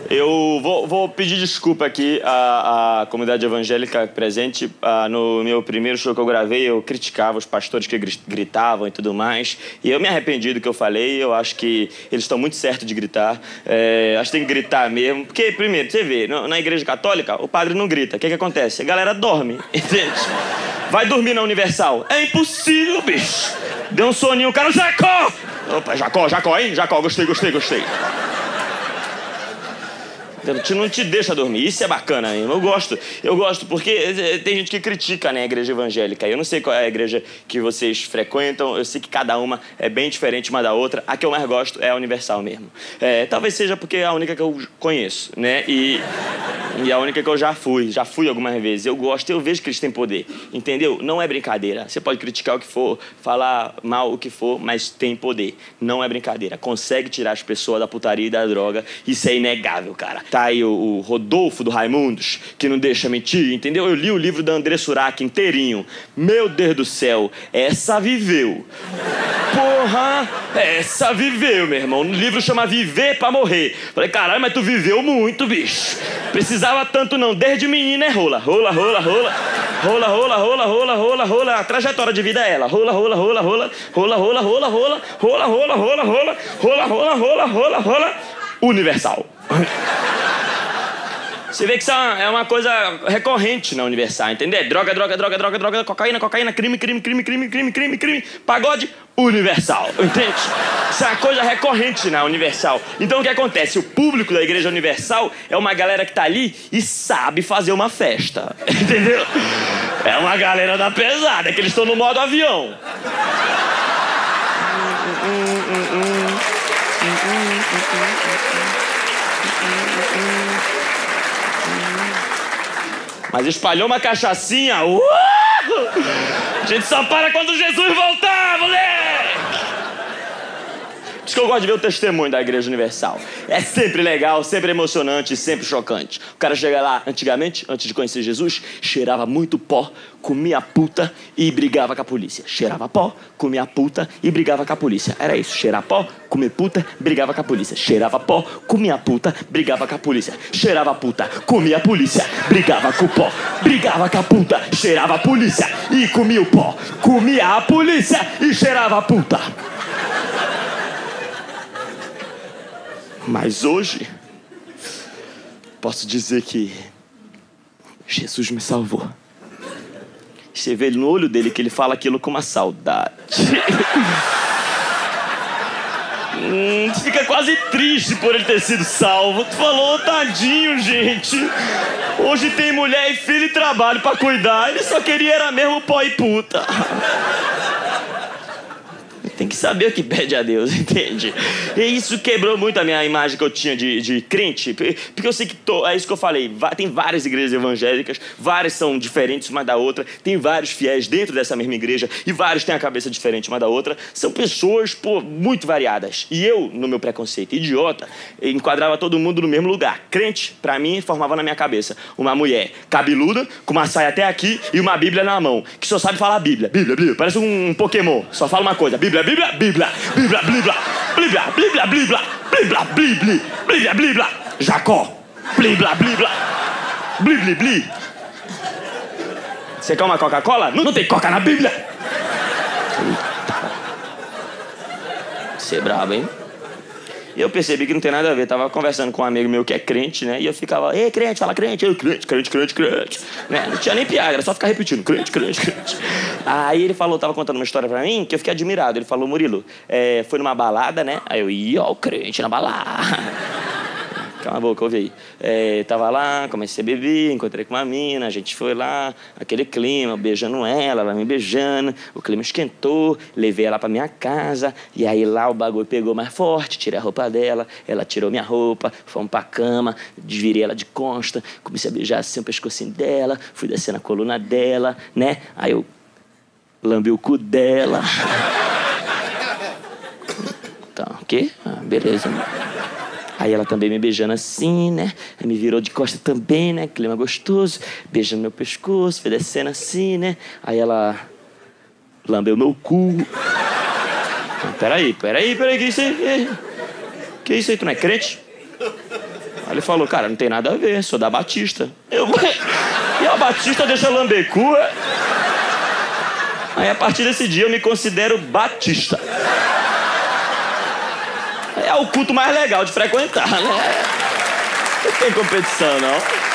Eu vou, vou, pedir desculpa aqui à, à comunidade evangélica presente. Ah, no meu primeiro show que eu gravei, eu criticava os pastores que gritavam e tudo mais. E eu me arrependi do que eu falei. Eu acho que eles estão muito certos de gritar. É, acho que tem que gritar mesmo. Porque, primeiro, você vê, na igreja católica, o padre não grita. O que, que acontece? A galera dorme. Entende? Vai dormir na Universal. É impossível, bicho. Deu um soninho, o cara, Jacó! Opa, Jacó, Jacó, hein? Jacó, gostei, gostei, gostei não te deixa dormir. Isso é bacana, hein? Eu gosto. Eu gosto porque eh, tem gente que critica né, a igreja evangélica. Eu não sei qual é a igreja que vocês frequentam. Eu sei que cada uma é bem diferente uma da outra. A que eu mais gosto é a Universal mesmo. É, talvez seja porque é a única que eu conheço, né? E, e a única que eu já fui. Já fui algumas vezes. Eu gosto, eu vejo que eles têm poder. Entendeu? Não é brincadeira. Você pode criticar o que for, falar mal o que for, mas tem poder. Não é brincadeira. Consegue tirar as pessoas da putaria e da droga. Isso é inegável, cara. Tá tá aí o, o, Rodolfo do Raimundos, que não deixa mentir, entendeu? Eu li o livro da André Surak inteirinho. Meu Deus do céu, essa viveu. Porra, essa viveu, meu irmão. O livro chama Viver para Morrer. Falei, caralho, mas tu viveu muito, bicho. Precisava tanto não, desde menina é rola. Rola, rola, rola. Rola, rola, rola, rola, rola, rola. A trajetória de vida é ela. Rola, rola, rola, rola. Rola, rola, rola, rola. Rola, rola, rola, rola. Rola, rola, rola, rola, rola. Universal. Você vê que isso é uma coisa recorrente na Universal, entendeu? Droga, droga, droga, droga, droga, cocaína, cocaína, crime, crime, crime, crime, crime, crime, crime, pagode, Universal, entende? Isso é uma coisa recorrente na Universal. Então o que acontece? O público da Igreja Universal é uma galera que tá ali e sabe fazer uma festa, entendeu? É uma galera da pesada, que eles estão no modo avião. Mas espalhou uma cachaçinha. Uh! A gente só para quando Jesus voltar, moleque! Por isso que eu gosto de ver o testemunho da Igreja Universal. É sempre legal, sempre emocionante, sempre chocante. O cara chega lá, antigamente, antes de conhecer Jesus, cheirava muito pó, comia puta e brigava com a polícia. Cheirava pó, comia puta e brigava com a polícia. Era isso, cheirar pó, comer puta, brigava com a polícia. Cheirava pó, comia puta, brigava com a polícia. Cheirava puta, comia a polícia, brigava com o pó, brigava com a puta, cheirava a polícia e comia o pó, comia a polícia e cheirava a puta. Mas hoje, posso dizer que Jesus me salvou. Você vê no olho dele que ele fala aquilo com uma saudade. hum, fica quase triste por ele ter sido salvo. Tu falou, tadinho, gente. Hoje tem mulher e filho e trabalho para cuidar. Ele só queria era mesmo pó e puta tem que saber o que pede a Deus, entende? E isso quebrou muito a minha imagem que eu tinha de, de crente, porque eu sei que tô, é isso que eu falei, tem várias igrejas evangélicas, várias são diferentes uma da outra, tem vários fiéis dentro dessa mesma igreja e vários têm a cabeça diferente uma da outra, são pessoas, pô, muito variadas. E eu, no meu preconceito idiota, enquadrava todo mundo no mesmo lugar. Crente, para mim, formava na minha cabeça uma mulher cabeluda, com uma saia até aqui e uma Bíblia na mão, que só sabe falar Bíblia, Bíblia, Bíblia, parece um Pokémon, só fala uma coisa, Bíblia, Bíblia, Bíblia, Bíblia, Bíblia, Bíblia, Bíblia, Bíblia, Bíblia, Bíblia, Bíblia, Bíblia, Jacó, Bíblia, Bíblia, Bíblia, Bíblia. Você quer uma Coca-Cola? Não, tem Coca na Bíblia. Você é brabo, hein? E eu percebi que não tem nada a ver. Tava conversando com um amigo meu que é crente, né? E eu ficava, ei, crente, fala crente, eu, crente, crente, crente, crente. Né? Não tinha nem piada, era só ficar repetindo, crente, crente, crente. Aí ele falou, tava contando uma história pra mim que eu fiquei admirado. Ele falou, Murilo, é, foi numa balada, né? Aí eu, ia, ó, o crente na balada. Cala a boca, ouve aí. É, tava lá, comecei a beber, encontrei com uma mina, a gente foi lá, aquele clima, beijando ela, ela me beijando, o clima esquentou, levei ela pra minha casa, e aí lá o bagulho pegou mais forte, tirei a roupa dela, ela tirou minha roupa, fomos pra cama, desvirei ela de costa, comecei a beijar assim o pescocinho dela, fui descendo a coluna dela, né? Aí eu lambi o cu dela. Tá, o quê? Ah, beleza. Aí ela também me beijando assim, né? Aí me virou de costa também, né? Clima gostoso, beijando meu pescoço, foi assim, né? Aí ela lambeu meu cu. Ah, peraí, peraí, peraí, que isso aí? Que isso aí, tu não é crente? Aí ele falou, cara, não tem nada a ver, sou da Batista. Eu, e a Batista deixa lamber cu? É? Aí a partir desse dia eu me considero Batista é o culto mais legal de frequentar, né? Não tem competição, não.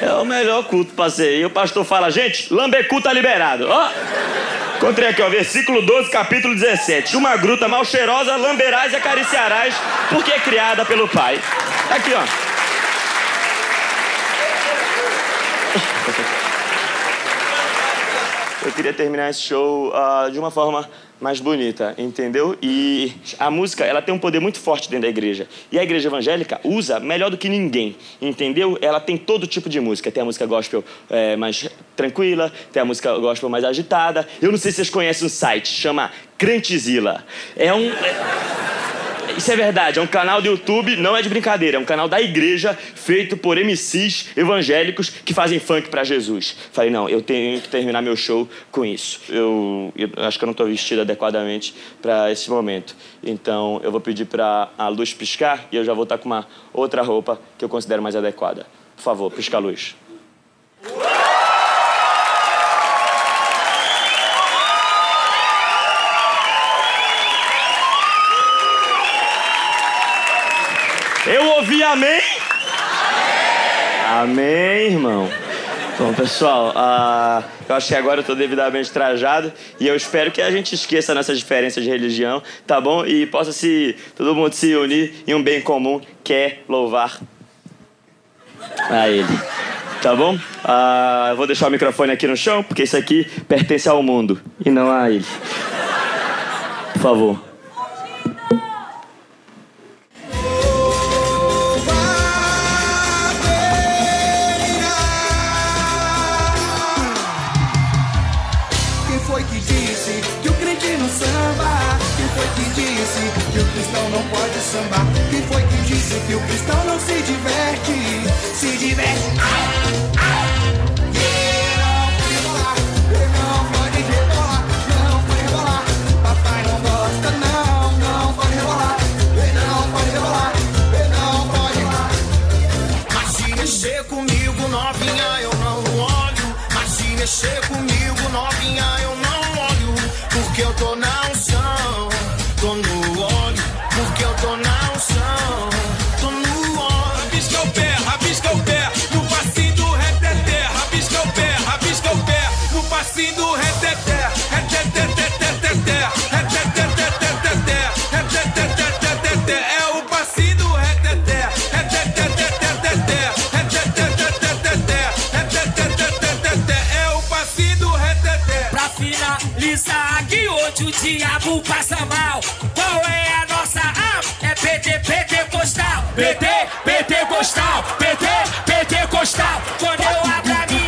É o melhor culto pra ser. E o pastor fala, gente, lambecu tá liberado. Ó, encontrei aqui, ó, versículo 12, capítulo 17. Uma gruta mal cheirosa lamberás e acariciarás, porque é criada pelo Pai. Tá aqui, ó. Eu queria terminar esse show uh, de uma forma mais bonita, entendeu? E a música, ela tem um poder muito forte dentro da igreja. E a igreja evangélica usa melhor do que ninguém, entendeu? Ela tem todo tipo de música. Tem a música gospel é, mais tranquila, tem a música gospel mais agitada. Eu não sei se vocês conhecem um site, chama Crentezilla. É um... Isso é verdade, é um canal do YouTube, não é de brincadeira, é um canal da igreja feito por MCs evangélicos que fazem funk para Jesus. Falei, não, eu tenho que terminar meu show com isso. Eu, eu acho que eu não estou vestido adequadamente para esse momento. Então eu vou pedir para a luz piscar e eu já vou estar tá com uma outra roupa que eu considero mais adequada. Por favor, pisca a luz. Amém? Amém, amém irmão. Bom, pessoal, uh, eu acho que agora eu estou devidamente trajado e eu espero que a gente esqueça nossas diferenças de religião, tá bom? E possa se todo mundo se unir em um bem comum, que é louvar a Ele. Tá bom? Uh, eu vou deixar o microfone aqui no chão, porque isso aqui pertence ao mundo e não a Ele. Por favor. Samba. Quem foi que disse que o cristão não se Pentecostal. PT, Pentecostal. PT, Pentecostal. Quando eu abro a minha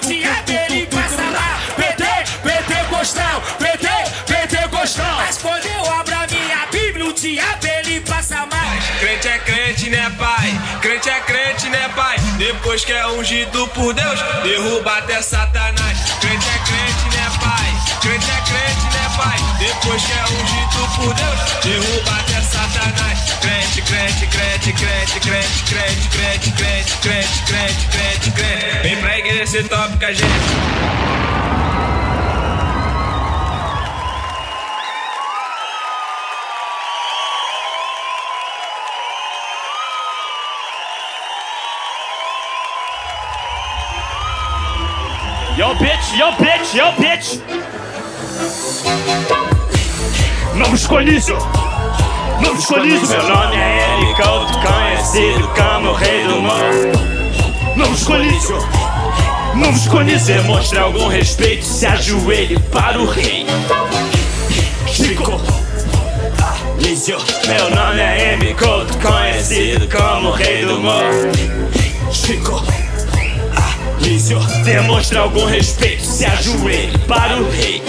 diabo ele passa lá. PT, Pentecostal. PT, Pentecostal. Mas quando eu abro a minha Bíblia, o diabo ele passa mais. Crente é crente, né, pai? Crente é crente, né, pai? Depois que é ungido por Deus, derruba até Satanás. Crente é crente, né, pai? Crente é crente, né, pai? Depois que é ungido por Deus, derruba até Satanás. Crente, crente, crente, crente, crente, crente, crente, crente, crente, crente, crente, crente. Vem pra igreja ser top com a gente. Yo, bitch, yo, bitch, yo, bitch. Novos Colísio. Novos Colísio. Meu nome é Eli Couto, conhecido como o rei do morro. Novos Colísio. Novos Colísio. Demonstra algum respeito, se ajoelhe para o rei. Chico. Meu nome é M. Couto, conhecido como o rei do morro. Chico. Lísio. Demonstra algum respeito, se ajoelhe para o rei.